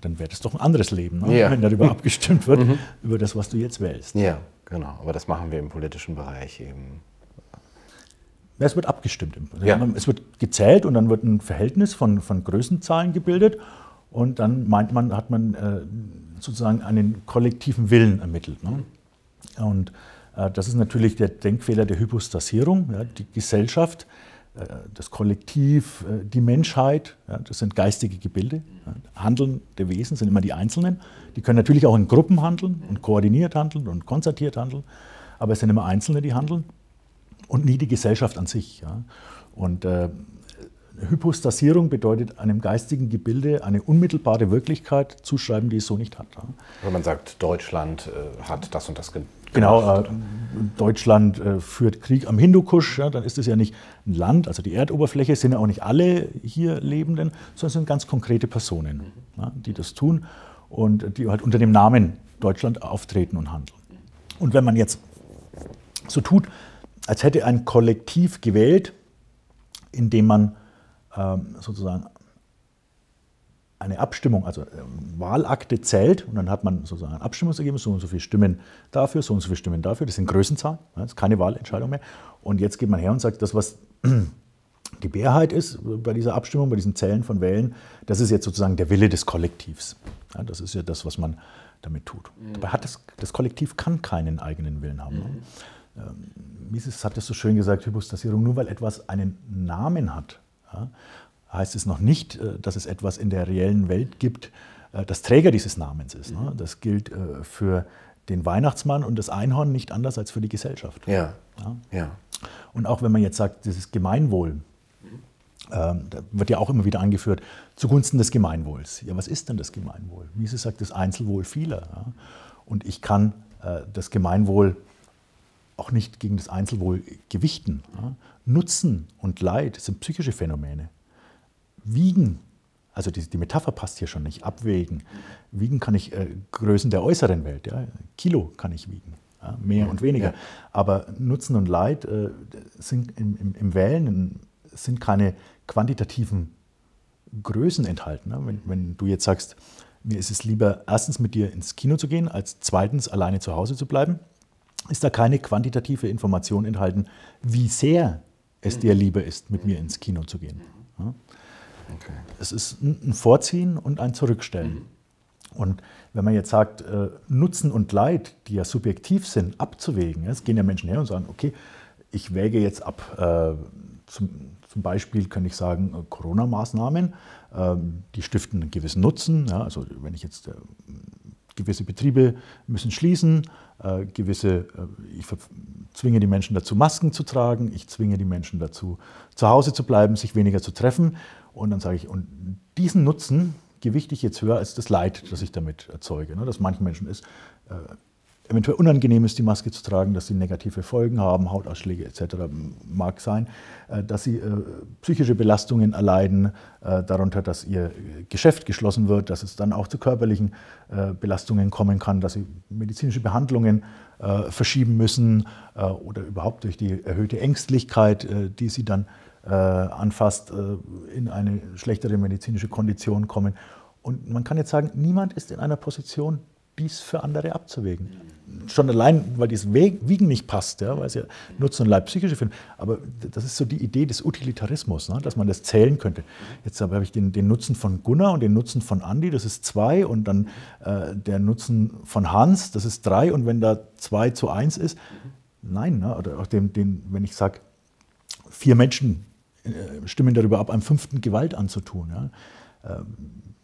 Dann wäre das doch ein anderes Leben, ne? Ja. wenn darüber abgestimmt wird, über das, was du jetzt wählst. Ja, genau. Aber das machen wir im politischen Bereich eben. Ja, Es wird abgestimmt. Ja. Es wird gezählt und dann wird ein Verhältnis von, von Größenzahlen gebildet und dann meint man, hat man äh, sozusagen einen kollektiven Willen ermittelt. Ne? Und äh, das ist natürlich der Denkfehler der Hypostasierung. Ja? Die Gesellschaft, das Kollektiv, äh, die Menschheit, das sind geistige Gebilde. Handelnde Wesen sind immer die Einzelnen. Die können natürlich auch in Gruppen handeln und koordiniert handeln und konzertiert handeln, aber es sind immer Einzelne, die handeln und nie die Gesellschaft an sich. Und äh, Hypostasierung bedeutet einem geistigen Gebilde eine unmittelbare Wirklichkeit zuschreiben, die es so nicht hat. Wenn man sagt, Deutschland äh, hat das und das Genau, äh, Deutschland äh, führt Krieg am Hindukusch, ja, dann ist es ja nicht ein Land, also die Erdoberfläche sind ja auch nicht alle hier Lebenden, sondern es sind ganz konkrete Personen, ja, die das tun und die halt unter dem Namen Deutschland auftreten und handeln. Und wenn man jetzt so tut, als hätte ein Kollektiv gewählt, indem man ähm, sozusagen eine Abstimmung, also ähm, Wahlakte zählt und dann hat man sozusagen ein Abstimmungsergebnis, so und so viele Stimmen dafür, so und so viele Stimmen dafür, das sind Größenzahlen, ja, das ist keine Wahlentscheidung mehr. Und jetzt geht man her und sagt, das, was die Mehrheit ist bei dieser Abstimmung, bei diesen Zählen von Wählen, das ist jetzt sozusagen der Wille des Kollektivs. Ja, das ist ja das, was man damit tut. Dabei hat das, das Kollektiv kann keinen eigenen Willen haben. ne? Ähm, Mises hat es so schön gesagt, Hypostasierung, nur weil etwas einen Namen hat, ja, heißt es noch nicht, äh, dass es etwas in der reellen Welt gibt, äh, das Träger dieses Namens ist. Ne? Das gilt äh, für den Weihnachtsmann und das Einhorn nicht anders als für die Gesellschaft. Ja. ja. ja. Und auch wenn man jetzt sagt, dieses Gemeinwohl, ähm, da wird ja auch immer wieder angeführt, zugunsten des Gemeinwohls. Ja, was ist denn das Gemeinwohl? Wie sie sagt, das Einzelwohl vieler. Ja? Und ich kann äh, das Gemeinwohl auch nicht gegen das Einzelwohl gewichten. Ja? Nutzen und Leid sind psychische Phänomene. Wiegen, also die, die, Metapher passt hier schon nicht, abwägen. Wiegen kann ich äh, Größen der äußeren Welt, ja? Kilo kann ich wiegen. Ja, mehr und weniger. Ja. Aber Nutzen und Leid äh, sind im, im, im Wählen sind keine quantitativen Größen enthalten. Ne? Wenn, wenn, du jetzt sagst, mir ist es lieber, erstens mit dir ins Kino zu gehen, als zweitens alleine zu Hause zu bleiben, ist da keine quantitative Information enthalten, wie sehr es dir lieber ist, mit mir ins Kino zu gehen. Ja? Okay. Es ist ein Vorziehen und ein Zurückstellen. Mhm. Und wenn man jetzt sagt, äh, Nutzen und Leid, die ja subjektiv sind, abzuwägen, es gehen ja Menschen her und sagen, okay, ich wäge jetzt ab, äh, zum, Beispiel könnte ich sagen, äh, Corona-Maßnahmen, ähm, die stiften einen gewissen Nutzen. Also wenn ich jetzt gewisse Betriebe müssen schließen, gewisse, ich zwinge die Menschen dazu, Masken zu tragen, ich zwinge die Menschen dazu, zu Hause zu bleiben, sich weniger zu treffen. Und dann sage ich, und diesen Nutzen, gewichte ich jetzt höher als das Leid, das ich damit erzeuge. Ne? Dass manchen Menschen ist äh, eventuell unangenehm ist, die Maske zu tragen, dass sie negative Folgen haben, Hautausschläge etc. mag sein, äh, dass sie äh, psychische Belastungen erleiden, äh, darunter, dass ihr Geschäft geschlossen wird, dass es dann auch zu körperlichen Belastungen kommen kann, dass sie medizinische Behandlungen verschieben müssen oder überhaupt durch die erhöhte Ängstlichkeit, die sie dann äh, anfasst, äh, in eine schlechtere medizinische Kondition kommen. Und man kann jetzt sagen, niemand ist in einer Position, dies für andere abzuwägen. Schon allein, weil dieses Wiegen nicht passt, ja, weil es ja Nutzen und Leid psychische finden. Aber das ist so die Idee des Utilitarismus, ne, dass man das zählen könnte. Jetzt habe ich den, den, Nutzen von Gunnar und den Nutzen von Andi, das ist zwei, und dann äh, der Nutzen von Hans, das ist drei. Und wenn da zwei zu eins ist, nein, ne, oder auch den, den wenn ich sage, vier Menschen äh, stimmen darüber ab, einem fünften Gewalt anzutun. Ja. Ähm,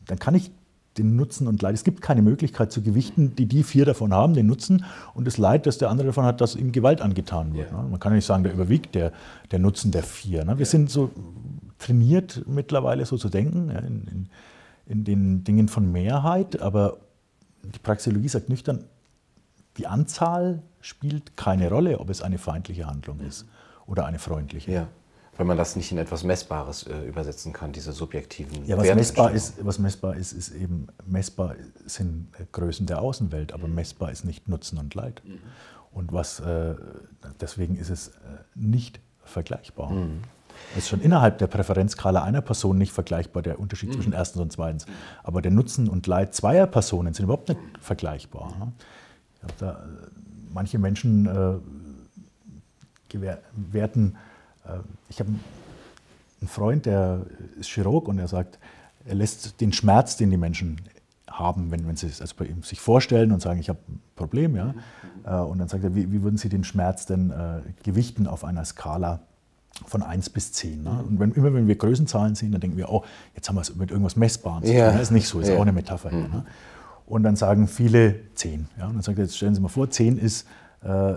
dann kann ich den Nutzen und Leid, es gibt keine Möglichkeit zu gewichten, die die vier davon haben, den Nutzen und das Leid, das der andere davon hat, dass ihm Gewalt angetan wird. Ja. Man kann ja nicht sagen, der überwiegt der, der Nutzen der vier. Ne. Wir sind so trainiert mittlerweile so zu denken, ja, in, in, in den Dingen von Mehrheit, aber die Praxeologie sagt nüchtern, die Anzahl spielt keine Rolle, ob es eine feindliche Handlung ist oder eine freundliche. Wenn man das nicht in etwas Messbares äh, übersetzen kann, diese subjektiven Ja, was messbar, ist, was messbar ist, ist eben, messbar sind Größen der Außenwelt, aber messbar ist nicht Nutzen und Leid. Mhm. Und was, äh, deswegen ist es äh, nicht vergleichbar. Mhm. Es ist schon innerhalb der Präferenzskala einer Person nicht vergleichbar, der Unterschied mhm. zwischen erstens und zweitens. Aber der Nutzen und Leid zweier Personen sind überhaupt nicht vergleichbar. Ne? Da, äh, manche Menschen äh, werten äh, ich habe einen Freund, der ist Chirurg und er sagt, er lässt den Schmerz, den die Menschen haben, wenn, wenn sie es also bei ihm sich vorstellen und sagen, ich habe ein Problem, ja. Äh, und dann sagt er, wie, wie würden Sie den Schmerz denn äh, gewichten auf einer Skala von 1 bis 10? Ne? Und wenn, immer wenn wir Größenzahlen sehen, dann denken wir, oh, jetzt haben wir es mit irgendwas Messbarem zu tun. Ja. Das ist nicht so, ist ja. auch eine Metapher. Mhm. Hier, ne? Und dann sagen viele 10. Ja? Und dann sagt er, jetzt stellen Sie mal vor, 10 ist äh,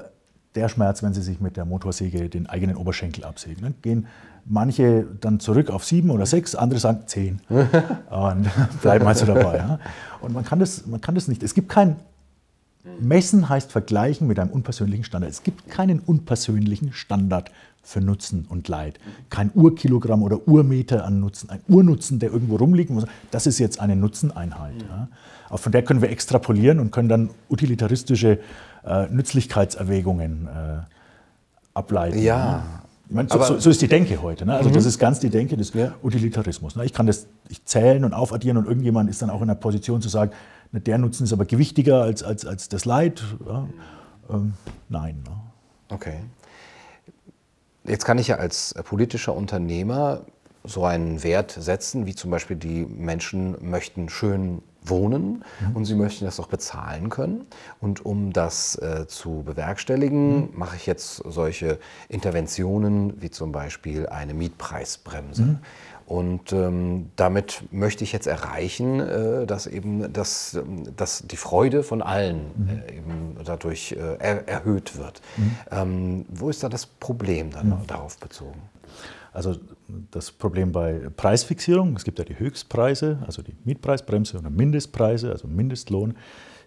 der Schmerz, wenn sie sich mit der Motorsäge den eigenen Oberschenkel absägen. Dann gehen manche dann zurück auf sieben oder sechs, andere sagen zehn und bleiben also dabei. Ja. Und man kann, das, man kann das nicht. Es gibt kein Messen heißt vergleichen mit einem unpersönlichen Standard. Es gibt keinen unpersönlichen Standard für Nutzen und Leid. Kein Urkilogramm oder Urmeter an Nutzen, ein Urnutzen, der irgendwo rumliegt. Das ist jetzt eine Nutzeneinheit. Ja. Auch von der können wir extrapolieren und können dann utilitaristische äh, Nützlichkeitserwägungen äh, ableiten. Ja. Meine, so, so, so, ist die Denke heute. Ne? Also mhm. das ist ganz die Denke des ja. Utilitarismus. Ne? Ich kann das ich zählen und aufaddieren und irgendjemand ist dann auch in der Position zu sagen, ne, der Nutzen ist aber gewichtiger als, als, als das Leid. Ja? Ähm, nein. Ne? Okay. Jetzt kann ich ja als politischer Unternehmer so einen Wert setzen, wie zum Beispiel die Menschen möchten schön wohnen mhm. und sie möchten das auch bezahlen können. Und um das äh, zu bewerkstelligen, mhm. mache ich jetzt solche Interventionen wie zum Beispiel eine Mietpreisbremse. Mhm. Und ähm, damit möchte ich jetzt erreichen, äh, dass eben das, dass die Freude von allen mhm. äh, eben dadurch äh, er, erhöht wird. Mhm. Ähm, wo ist da das Problem dann mhm. darauf bezogen? Also das Problem bei Preisfixierung, es gibt ja die Höchstpreise, also die Mietpreisbremse oder Mindestpreise, also Mindestlohn,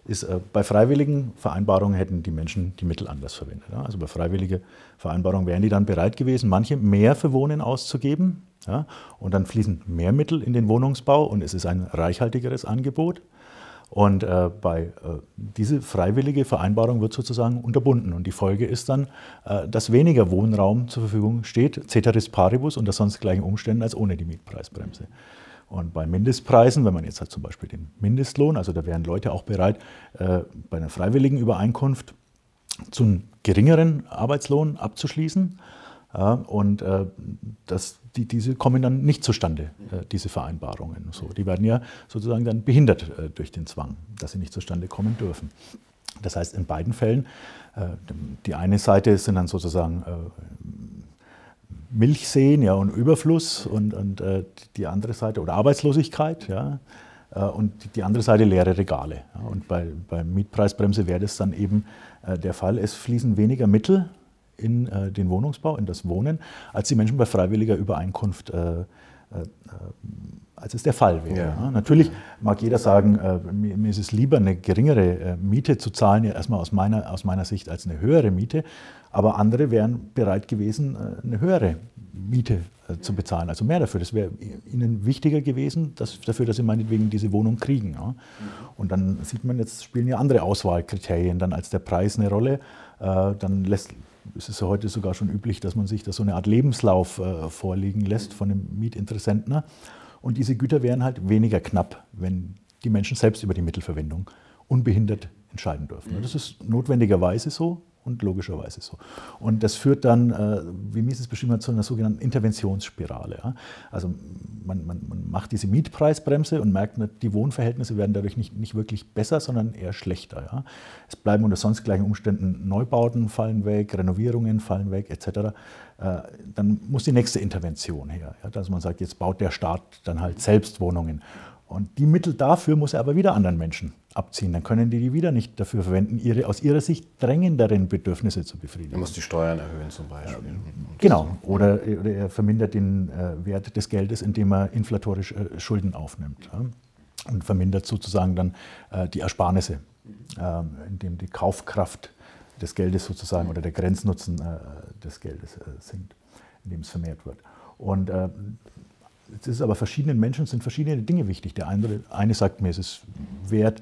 ist äh, bei freiwilligen Vereinbarungen hätten die Menschen die Mittel anders verwendet. Ja? Also bei freiwilligen Vereinbarungen wären die dann bereit gewesen, manche mehr für Wohnen auszugeben, ja? Und dann fließen mehr Mittel in den Wohnungsbau und es ist ein reichhaltigeres Angebot. Und äh, bei äh, diese freiwillige Vereinbarung wird sozusagen unterbunden. Und die Folge ist dann, äh, dass weniger Wohnraum zur Verfügung steht, ceteris paribus, unter sonst gleichen Umständen als ohne die Mietpreisbremse. Und bei Mindestpreisen, wenn man jetzt halt zum Beispiel den Mindestlohn, also da wären Leute auch bereit, äh, bei einer freiwilligen Übereinkunft zum geringeren Arbeitslohn abzuschließen. Ja, und äh, das, die, diese kommen dann nicht zustande, äh, diese Vereinbarungen. So, die werden ja sozusagen dann behindert äh, durch den Zwang, dass sie nicht zustande kommen dürfen. Das heißt, in beiden Fällen, äh, die eine Seite sind dann sozusagen äh, Milchseen ja, und Überfluss und, und äh, die andere Seite, oder Arbeitslosigkeit, ja, und die andere Seite leere Regale. Und bei, bei Mietpreisbremse wäre das dann eben der Fall. Es fließen weniger Mittel in äh, den Wohnungsbau, in das Wohnen, als die Menschen bei freiwilliger Übereinkunft, äh, äh, als es der Fall wäre. Ja. Ja, natürlich mag jeder sagen, äh, mir, ist es lieber, eine geringere äh, Miete zu zahlen, erstmal aus meiner, aus meiner Sicht, als eine höhere Miete. Aber andere wären bereit gewesen, äh, eine höhere Miete zu bezahlen, also mehr dafür. Das wäre ihnen wichtiger gewesen, dass, dafür, dass sie meinetwegen diese Wohnung kriegen. Ja. Und dann sieht man, jetzt spielen ja andere Auswahlkriterien dann als der Preis eine Rolle. Dann lässt, es ist ja heute sogar schon üblich, dass man sich da so eine Art Lebenslauf äh, vorlegen lässt von einem Mietinteressenten. Und diese Güter wären halt weniger knapp, wenn die Menschen selbst über die Mittelverwendung unbehindert entscheiden dürfen. Das ist notwendigerweise so und logischerweise so. Und das führt dann, äh, wie Mises beschrieben hat, zu einer sogenannten Interventionsspirale. Also man, man, man, macht diese Mietpreisbremse und merkt, die Wohnverhältnisse werden dadurch nicht, nicht wirklich besser, sondern eher schlechter. Es bleiben unter sonst gleichen Umständen Neubauten fallen weg, Renovierungen fallen weg etc. Äh, dann muss die nächste Intervention her. Dass man sagt, jetzt baut der Staat dann halt selbst Wohnungen. Und die Mittel dafür muss er aber wieder anderen Menschen abziehen. Dann können die die wieder nicht dafür verwenden, ihre aus ihrer Sicht drängenderen Bedürfnisse zu befriedigen. Er muss die Steuern erhöhen zum Beispiel. Ja, genau. Oder, oder, er vermindert den äh, Wert des Geldes, indem er inflatorisch äh, Schulden aufnimmt. Ja? Und vermindert sozusagen dann äh, die Ersparnisse, ähm, indem die Kaufkraft des Geldes sozusagen oder der Grenznutzen äh, des Geldes äh, sinkt, indem es vermehrt wird. Und äh, es ist aber verschiedenen Menschen sind verschiedene Dinge wichtig. Der eine, eine sagt mir, es ist wert,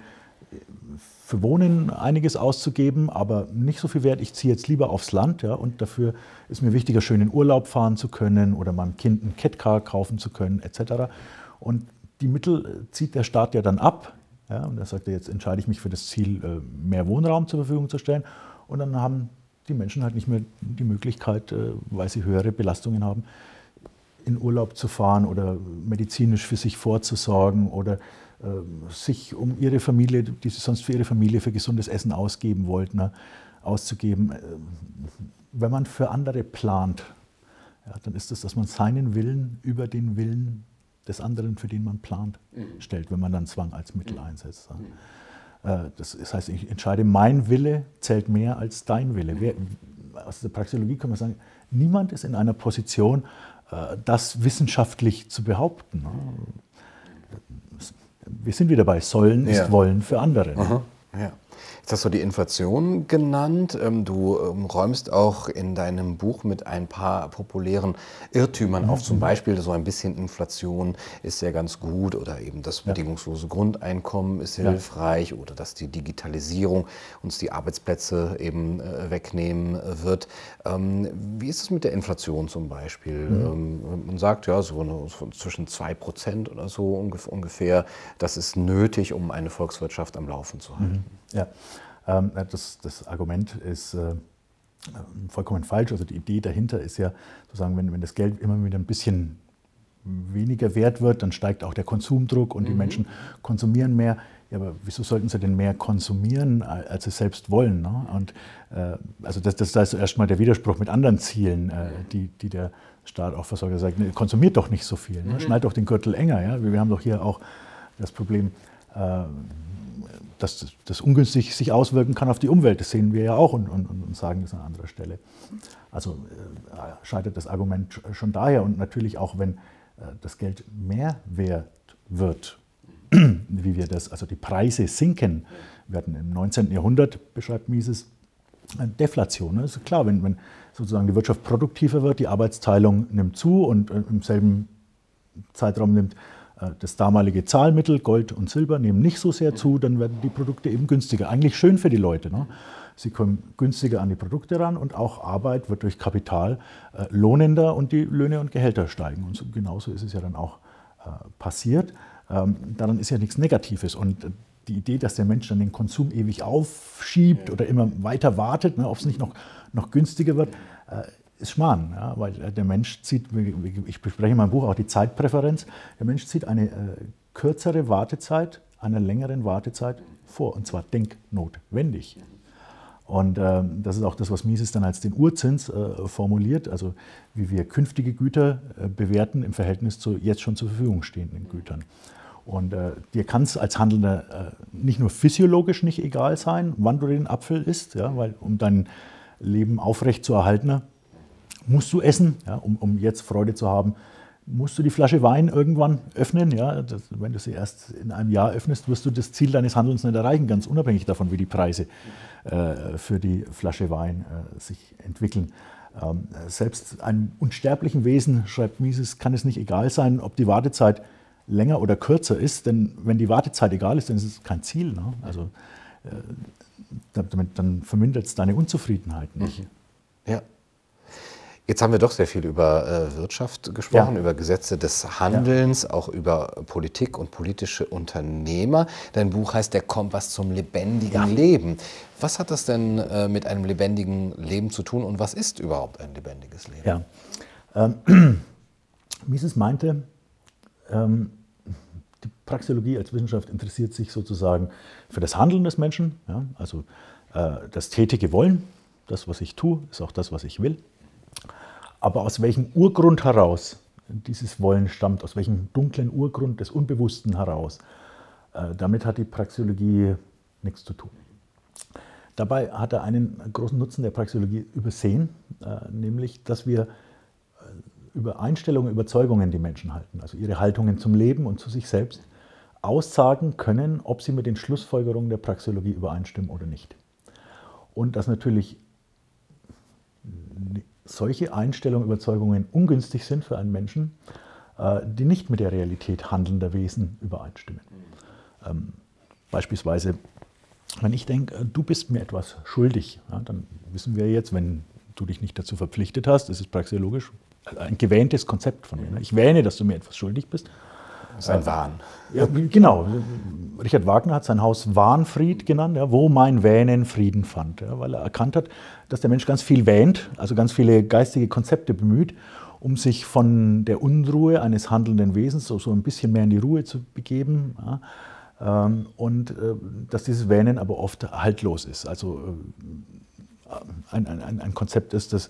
für Wohnen einiges auszugeben, aber nicht so viel wert. Ich ziehe jetzt lieber aufs Land ja, und dafür ist mir wichtiger, schön in Urlaub fahren zu können oder meinem Kind ein Catcar kaufen zu können etc. Und die Mittel zieht der Staat ja dann ab. Ja, und er sagt, jetzt entscheide ich mich für das Ziel, äh, mehr Wohnraum zur Verfügung zu stellen. Und dann haben die Menschen halt nicht mehr die Möglichkeit, äh, weil sie höhere Belastungen haben, in Urlaub zu fahren oder medizinisch für sich vorzusorgen oder äh, sich um ihre Familie, die sie sonst für ihre Familie für gesundes Essen ausgeben wollten, ne, auszugeben. Äh, wenn man für andere plant, ja, dann ist es, dass man seinen Willen über den Willen des anderen, für den man plant, mhm. stellt, wenn man dann Zwang als Mittel mhm. einsetzt. Ja. Äh, das heißt, ich entscheide, mein Wille zählt mehr als dein Wille. Wer, aus der Praxeologie kann man sagen, niemand ist in einer Position, das wissenschaftlich zu behaupten. Wir sind wieder bei Sollen ist ja. Wollen für andere. Aha, ja. Jetzt hast du die Inflation genannt. Ähm, du ähm, räumst auch in deinem Buch mit ein paar populären Irrtümern auf. Zum mhm. Beispiel so ein bisschen Inflation ist ja ganz gut oder eben das bedingungslose Grundeinkommen ist hilfreich oder dass die Digitalisierung uns die Arbeitsplätze eben äh, wegnehmen wird. Ähm, wie ist es mit der Inflation zum Beispiel? Mhm. Man sagt ja so zwischen 2 Prozent oder so ungefähr, das ist nötig, um eine Volkswirtschaft am Laufen zu halten. Mhm. Ja, das, das, Argument ist äh, vollkommen falsch. Also die Idee dahinter ist ja sozusagen, wenn, wenn das Geld immer wieder ein bisschen weniger wert wird, dann steigt auch der Konsumdruck und mhm. die Menschen konsumieren mehr. Ja, aber wieso sollten sie denn mehr konsumieren, als sie selbst wollen? Ne? Und äh, also das, das, ist erstmal der Widerspruch mit anderen Zielen, äh, die, die der Staat auch versorgt. Er sagt, ne, konsumiert doch nicht so viel, ne? Mhm. schneid doch den Gürtel enger. Ja? Wir haben doch hier auch das Problem, äh, dass das ungünstig sich auswirken kann auf die Umwelt. Das sehen wir ja auch und, und, und sagen das an anderer Stelle. Also äh, scheitert das Argument schon daher und natürlich auch, wenn äh, das Geld mehr wert wird, wie wir das, also die Preise sinken. Hatten im 19. Jahrhundert, beschreibt Mises, Deflation. Das ist klar, wenn, wenn sozusagen die Wirtschaft produktiver wird, die Arbeitsteilung nimmt zu und äh, im selben Zeitraum nimmt äh, das damalige Zahlmittel, Gold und Silber, nehmen nicht so sehr zu, dann werden die Produkte eben günstiger. Eigentlich schön für die Leute. Ne? Sie kommen günstiger an die Produkte ran und auch Arbeit wird durch Kapital äh, lohnender und die Löhne und Gehälter steigen. Und so, genauso ist es ja dann auch äh, passiert. Ähm, daran ist ja nichts Negatives. Und die Idee, dass der Mensch dann den Konsum ewig aufschiebt oder immer weiter wartet, ne, ob es nicht noch, noch günstiger wird, äh, ist Schmarrn, ja, weil äh, der Mensch zieht, ich bespreche in meinem Buch auch die Zeitpräferenz, der Mensch zieht eine äh, kürzere Wartezeit einer längeren Wartezeit vor, und zwar denknotwendig. Und äh, das ist auch das, was Mises dann als den Urzins äh, formuliert, also wie wir künftige Güter äh, bewerten im Verhältnis zu jetzt schon zur Verfügung stehenden Gütern. Und äh, dir kann es als Handelnder nicht nur physiologisch nicht egal sein, wann du den Apfel isst, ja, weil um dein Leben aufrecht zu erhalten, musst du essen, ja, um, um jetzt Freude zu haben, musst du die Flasche Wein irgendwann öffnen. Ja? Das, wenn du sie erst in einem Jahr öffnest, wirst du das Ziel deines Handelns nicht erreichen, ganz unabhängig davon, wie die Preise äh, für die Flasche Wein äh, sich entwickeln. Ähm, selbst einem unsterblichen Wesen, schreibt Mises, kann es nicht egal sein, ob die Wartezeit länger oder kürzer ist, denn wenn die Wartezeit egal ist, dann ist es kein Ziel. Ne? Also äh, damit, dann vermindert es deine Unzufriedenheit nicht. Mhm. Jetzt haben wir doch sehr viel über äh, Wirtschaft gesprochen, ja. über Gesetze des Handelns, ja. auch über Politik und politische Unternehmer. Dein Buch heißt Der Kompass zum lebendigen ja. Leben. Was hat das denn äh, mit einem lebendigen Leben zu tun und was ist überhaupt ein lebendiges Leben? Ja. Ähm, Mises meinte, ähm, die Praxeologie als Wissenschaft interessiert sich sozusagen für das Handeln des Menschen, also äh, das tätige Wollen. Das, was ich tue, ist auch das, was ich will. Aber aus welchem Urgrund heraus dieses Wollen stammt, aus welchem dunklen Urgrund des Unbewussten heraus, äh, damit hat die Praxeologie nichts zu tun. Dabei hat er einen großen Nutzen der Praxeologie übersehen, äh, nämlich, dass wir äh, über Einstellungen, Überzeugungen die Menschen halten, also ihre Haltungen zum Leben und zu sich selbst, aussagen können, ob sie mit den Schlussfolgerungen der Praxeologie übereinstimmen oder nicht. Und dass natürlich solche Einstellungen, Überzeugungen ungünstig sind für einen Menschen, äh, die nicht mit der Realität handelnder Wesen übereinstimmen. Ähm, beispielsweise, wenn ich denke, äh, du bist mir etwas schuldig, dann wissen wir jetzt, wenn du dich nicht dazu verpflichtet hast, das ist praxiologisch ein gewähntes Konzept von mir. Ne? Ich wähne, dass du mir etwas schuldig bist. Sein Wahn. Ja, genau. Richard Wagner hat sein Haus Wahnfried genannt, ja, wo mein Wähnen Frieden fand, ja, weil er erkannt hat, dass der Mensch ganz viel wähnt, also ganz viele geistige Konzepte bemüht, um sich von der Unruhe eines handelnden Wesens so, so ein bisschen mehr in die Ruhe zu begeben. Ähm, und äh, dass dieses Wähnen aber oft haltlos ist. Also äh, ein, ein, ein Konzept ist, das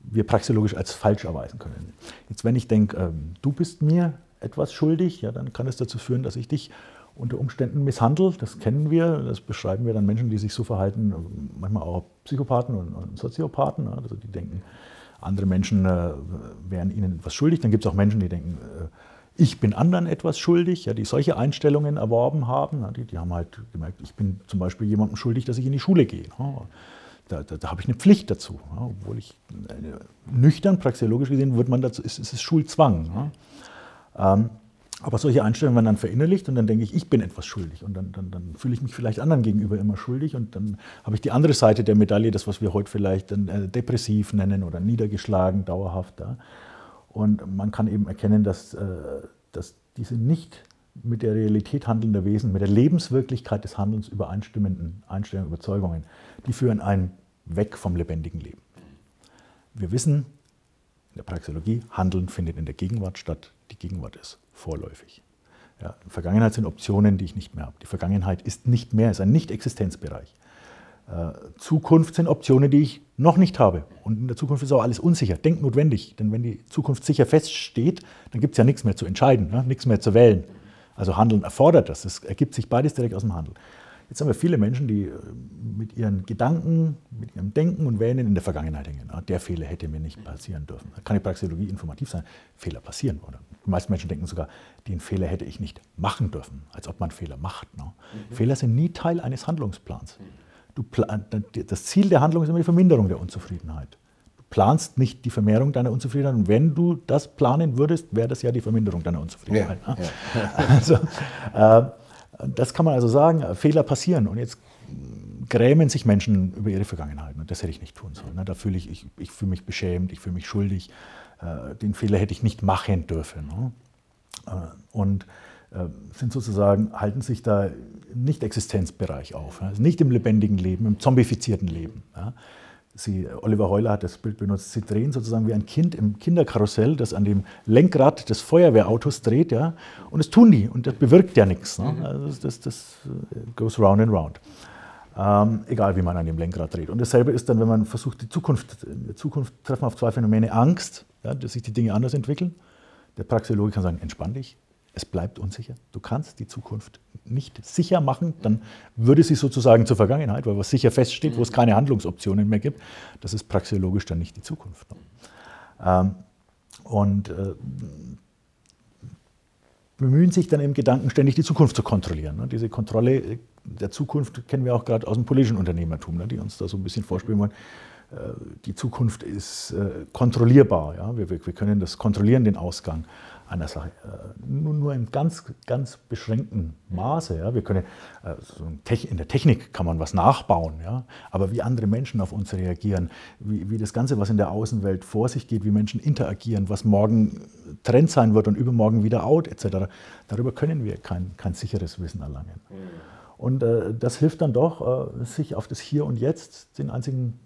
wir praxiologisch als falsch erweisen können. Jetzt, wenn ich denke, äh, du bist mir etwas schuldig, ja, dann kann es dazu führen, dass ich dich unter Umständen misshandle. Das kennen wir, das beschreiben wir dann Menschen, die sich so verhalten, manchmal auch Psychopathen und, Soziopathen, also die denken, andere Menschen äh, wären ihnen etwas schuldig. Dann gibt es auch Menschen, die denken, äh, ich bin anderen etwas schuldig, ja, die solche Einstellungen erworben haben. Ja, die, die, haben halt gemerkt, ich bin zum Beispiel jemandem schuldig, dass ich in die Schule gehe. Ja. Da, da, da habe ich eine Pflicht dazu. obwohl ich äh, nüchtern, praxeologisch gesehen, wird man dazu, ist, ist es Schulzwang. Ähm, aber solche Einstellungen werden dann verinnerlicht und dann denke ich, ich bin etwas schuldig. Und dann, dann, dann fühle ich mich vielleicht anderen gegenüber immer schuldig. Und dann habe ich die andere Seite der Medaille, das, was wir heute vielleicht dann, äh, depressiv nennen oder niedergeschlagen, dauerhaft. Ja. Und man kann eben erkennen, dass, äh, dass diese nicht mit der Realität handelnder Wesen, mit der Lebenswirklichkeit des Handelns übereinstimmenden Einstellungen, Überzeugungen, die führen einen weg vom lebendigen Leben. Wir wissen, In der Praxeologie, Handeln findet in der Gegenwart statt. Die Gegenwart ist vorläufig. Ja, Vergangenheit sind Optionen, die ich nicht mehr habe. Die Vergangenheit ist nicht mehr, ist ein Nicht-Existenzbereich. Äh, Zukunft sind Optionen, die ich noch nicht habe. Und in der Zukunft ist auch alles unsicher, denknotwendig. Denn wenn die Zukunft sicher feststeht, dann gibt es ja nichts mehr zu entscheiden, ne? nichts mehr zu wählen. Also Handeln erfordert das. Es ergibt sich beides direkt aus dem Handeln. Jetzt haben wir viele Menschen, die äh, mit ihren Gedanken, mit ihrem Denken und Wählen in der Vergangenheit hängen. Ah, der Fehler hätte mir nicht passieren dürfen. Da kann die Praxeologie informativ sein. Fehler passieren. Oder die meisten Menschen denken sogar, den Fehler hätte ich nicht machen dürfen, als ob man Fehler macht. Ne? Mhm. Fehler sind nie Teil eines Handlungsplans. Du, das Ziel der Handlung ist immer die Verminderung der Unzufriedenheit. Du planst nicht die Vermehrung deiner Unzufriedenheit. Und wenn du das planen würdest, wäre das ja die Verminderung deiner Unzufriedenheit. Ja, ne? ja. Also, äh, das kann man also sagen, Fehler passieren. Und jetzt grämen sich Menschen über ihre Vergangenheit. Das hätte ich nicht tun sollen. Ne? Da fühle ich, ich, ich fühle mich beschämt, ich fühle mich schuldig. Äh, den Fehler hätte ich nicht machen dürfen. Ne? Äh, und äh, sind sozusagen, halten sich da im Nicht-Existenzbereich auf. Also nicht im lebendigen Leben, im zombifizierten Leben. Sie, Oliver Heuler hat das Bild benutzt, sie drehen sozusagen wie ein Kind im Kinderkarussell, das an dem Lenkrad des Feuerwehrautos dreht, ja, und das tun die und das bewirkt ja nichts. Ne? Mhm. Also das, das, äh, goes round and round. Ähm, egal wie man an dem Lenkrad dreht. Und dasselbe ist dann, wenn man versucht, die Zukunft, in der Zukunft treffen auf zwei Phänomene, Angst, ja, dass sich die Dinge anders entwickeln. Der Praxeologe kann sagen, entspann dich, es bleibt unsicher. Du kannst die Zukunft nicht sicher machen, dann würde sie sozusagen zur Vergangenheit, weil was sicher feststeht, wo es keine Handlungsoptionen mehr gibt, das ist praxeologisch dann nicht die Zukunft. Ähm, und äh, bemühen sich dann im Gedanken ständig die Zukunft zu kontrollieren. Ne? Diese Kontrolle der Zukunft kennen wir auch gerade aus dem politischen Unternehmertum, ne? die uns da so ein bisschen vorspielen wollen. Äh, die Zukunft ist äh, kontrollierbar. Ja? Wir, wir, können das kontrollieren, den Ausgang einer Sache. Äh, nur, nur in ganz, ganz beschränktem Maße. Ja. Wir können, also in der Technik kann man was nachbauen, ja. aber wie andere Menschen auf uns reagieren, wie, wie das Ganze, was in der Außenwelt vor sich geht, wie Menschen interagieren, was morgen Trend sein wird und übermorgen wieder out, etc., darüber können wir kein, kein sicheres Wissen erlangen. Mhm. Und äh, das hilft dann doch, äh, sich auf das Hier und Jetzt, den einzigen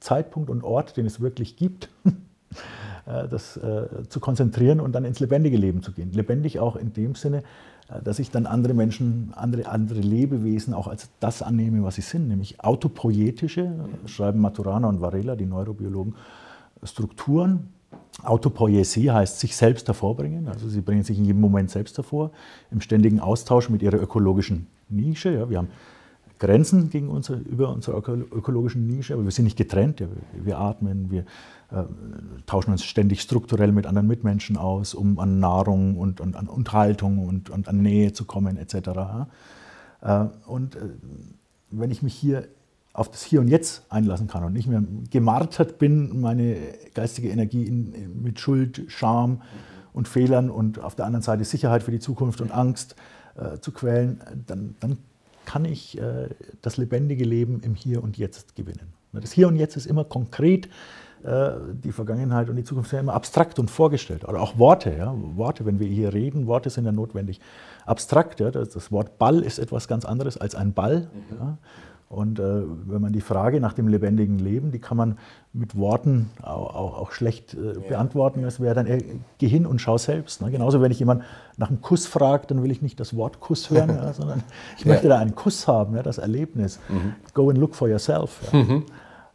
Zeitpunkt und Ort, den es wirklich gibt, das äh, zu konzentrieren und dann ins lebendige Leben zu gehen. Lebendig auch in dem Sinne, äh, dass ich dann andere Menschen, andere, andere Lebewesen auch als das annehme, was sie sind, nämlich autopoietische, schreiben Maturana und Varela, die Neurobiologen, Strukturen. Autopoiesie heißt sich selbst hervorbringen, also sie bringen sich in jedem Moment selbst hervor, im ständigen Austausch mit ihrer ökologischen Nische. Ja, wir haben Grenzen gegen unsere, über unsere ökologischen Nische, aber wir sind nicht getrennt. Ja, wir, atmen, wir äh, tauschen uns ständig strukturell mit anderen Mitmenschen aus, um an Nahrung und, und an Unterhaltung und, und, an Nähe zu kommen etc. Äh, und äh, wenn ich mich hier auf das Hier und Jetzt einlassen kann und nicht mehr gemartert bin, meine geistige Energie in, mit Schuld, Scham und Fehlern und auf der anderen Seite Sicherheit für die Zukunft und Angst äh, zu quälen, dann, dann kann ich äh, das lebendige Leben im Hier und Jetzt gewinnen. Das Hier und Jetzt ist immer konkret, äh, die Vergangenheit und die Zukunft sind immer abstrakt und vorgestellt. Oder auch Worte. Ja? Worte, wenn wir hier reden, Worte sind ja notwendig. Abstrakt, ja? das, Wort Ball ist etwas ganz anderes als ein Ball. Mhm. Ja? Und äh, wenn man die Frage nach dem lebendigen Leben, die kann man mit Worten auch, auch, auch schlecht äh, ja. beantworten. Das wäre dann, äh, geh hin und schau selbst. Ne? Genauso, wenn ich jemanden nach einem Kuss frage, dann will ich nicht das Wort Kuss hören, ja, sondern ich möchte da einen Kuss haben, ja, das Erlebnis. Mhm. Go and look for yourself. Mhm.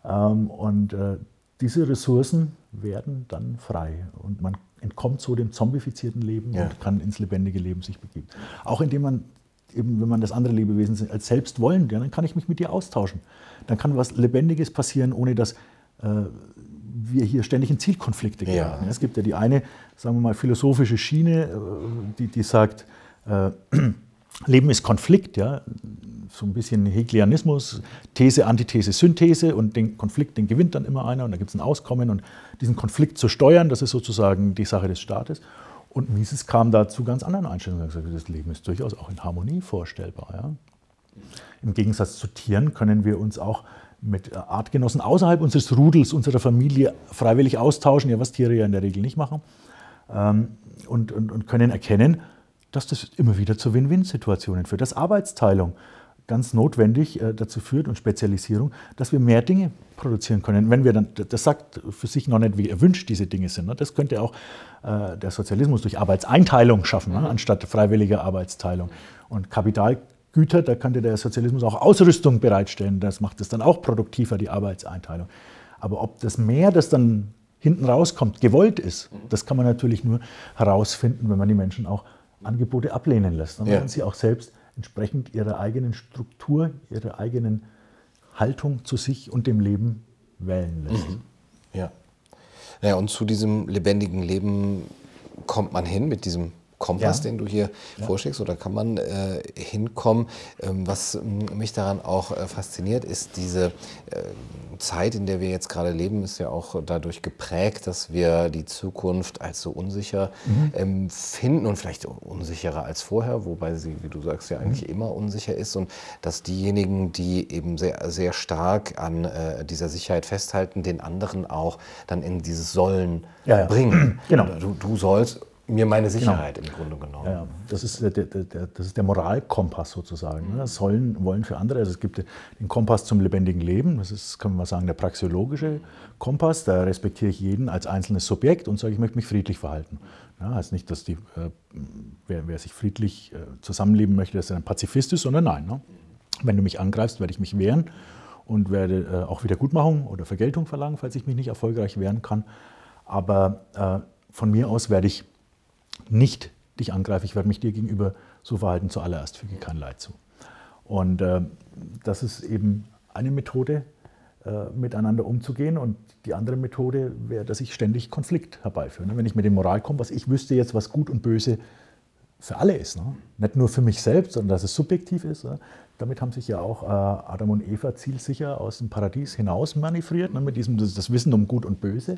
Ähm, und äh, diese Ressourcen werden dann frei und man entkommt so dem zombifizierten Leben ja. und kann ins lebendige Leben sich begeben. Auch indem man eben, wenn man das andere Lebewesen als selbst wollen, dann kann ich mich mit dir austauschen. Dann kann was Lebendiges passieren, ohne dass äh, wir hier ständig in Zielkonflikte geraten. Ja. Es gibt ja die eine, sagen wir mal, philosophische Schiene, äh, die, die sagt, äh, Leben ist Konflikt, ja so ein bisschen Hegelianismus, These, Antithese, Synthese und den Konflikt, den gewinnt dann immer einer und da gibt es ein Auskommen und diesen Konflikt zu steuern, das ist sozusagen die Sache des Staates. Und Mises kam da zu ganz anderen Einstellungen und gesagt, das Leben ist durchaus auch in Harmonie vorstellbar. Ja? Im Gegensatz zu Tieren können wir uns auch mit Artgenossen außerhalb unseres Rudels, unserer Familie freiwillig austauschen, ja, was Tiere ja in der Regel nicht machen, ähm, und, und, und können erkennen, dass das immer wieder zu Win-Win-Situationen führt, dass Arbeitsteilung ganz notwendig äh, dazu führt und Spezialisierung, dass wir mehr Dinge produzieren können. Wenn wir dann, das sagt für sich noch nicht, wie erwünscht diese Dinge sind. Ne? Das könnte auch äh, der Sozialismus durch Arbeitseinteilung schaffen, ne? anstatt freiwilliger Arbeitsteilung. Und Kapitalgüter, da könnte der Sozialismus auch Ausrüstung bereitstellen. Das macht es dann auch produktiver, die Arbeitseinteilung. Aber ob das mehr, das dann hinten rauskommt, gewollt ist, das kann man natürlich nur herausfinden, wenn man die Menschen auch Angebote ablehnen lässt. Und ja. wenn sie auch selbst entsprechend ihrer eigenen Struktur, ihrer eigenen Haltung zu sich und dem Leben wählen lässt. Mhm. Ja. ja. Und zu diesem lebendigen Leben kommt man hin mit diesem Kompass, ja. den du hier ja. vorschlägst, oder kann man äh, hinkommen? Ähm, was mich daran auch äh, fasziniert, ist diese äh, Zeit, in der wir jetzt gerade leben, ist ja auch dadurch geprägt, dass wir die Zukunft als so unsicher mhm. empfinden und vielleicht unsicherer als vorher, wobei sie, wie du sagst, ja eigentlich mhm. immer unsicher ist und dass diejenigen, die eben sehr, sehr stark an äh, dieser Sicherheit festhalten, den anderen auch dann in dieses Sollen ja, bringen. Genau. Du, du sollst mir meine genau. Sicherheit genau. im Grunde genommen. Ja, das, ist der, der, der, das ist der Moralkompass sozusagen. Ne? Sollen, wollen für andere. Also es gibt den Kompass zum lebendigen Leben, das ist, kann man sagen, der praxeologische Kompass. Da respektiere ich jeden als einzelnes Subjekt und sage, ich möchte mich friedlich verhalten. Ja, heißt nicht, dass die, äh, wer, wer, sich friedlich äh, zusammenleben möchte, dass er ein Pazifist ist, sondern nein. Ne? Wenn du mich angreifst, werde ich mich wehren und werde äh, auch Wiedergutmachung oder Vergeltung verlangen, falls ich mich nicht erfolgreich wehren kann. Aber äh, von mir aus werde ich nicht dich angreife, ich werde mich dir gegenüber so verhalten, zuallererst füge kein Leid zu. Und äh, das ist eben eine Methode, äh, miteinander umzugehen. Und die andere Methode wäre, dass ich ständig Konflikt herbeiführe. Ne? Wenn ich mit dem Moralkompass, ich wüsste jetzt, was gut und böse für alle ist. Ne? Nicht nur für mich selbst, sondern dass es subjektiv ist. Ne? Damit haben sich ja auch äh, Adam und Eva zielsicher aus dem Paradies hinaus manövriert, ne? mit diesem das, das, Wissen um Gut und Böse.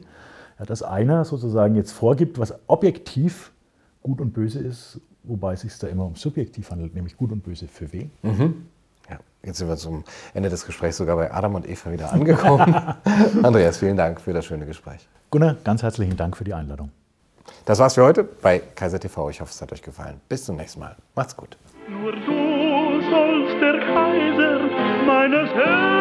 Ja, dass einer sozusagen jetzt vorgibt, was objektiv Gut und Böse ist, wobei es sich da immer um subjektiv handelt, nämlich Gut und Böse für wen. Mhm. Ja, jetzt sind wir zum Ende des Gesprächs sogar bei Adam und Eva wieder angekommen. Andreas, vielen Dank für das schöne Gespräch. Gunnar, ganz herzlichen Dank für die Einladung. Das war's für heute bei Kaiser TV. Ich hoffe, es hat euch gefallen. Bis zum nächsten Mal. Macht's gut. Nur du sollst der Kaiser meines Herzens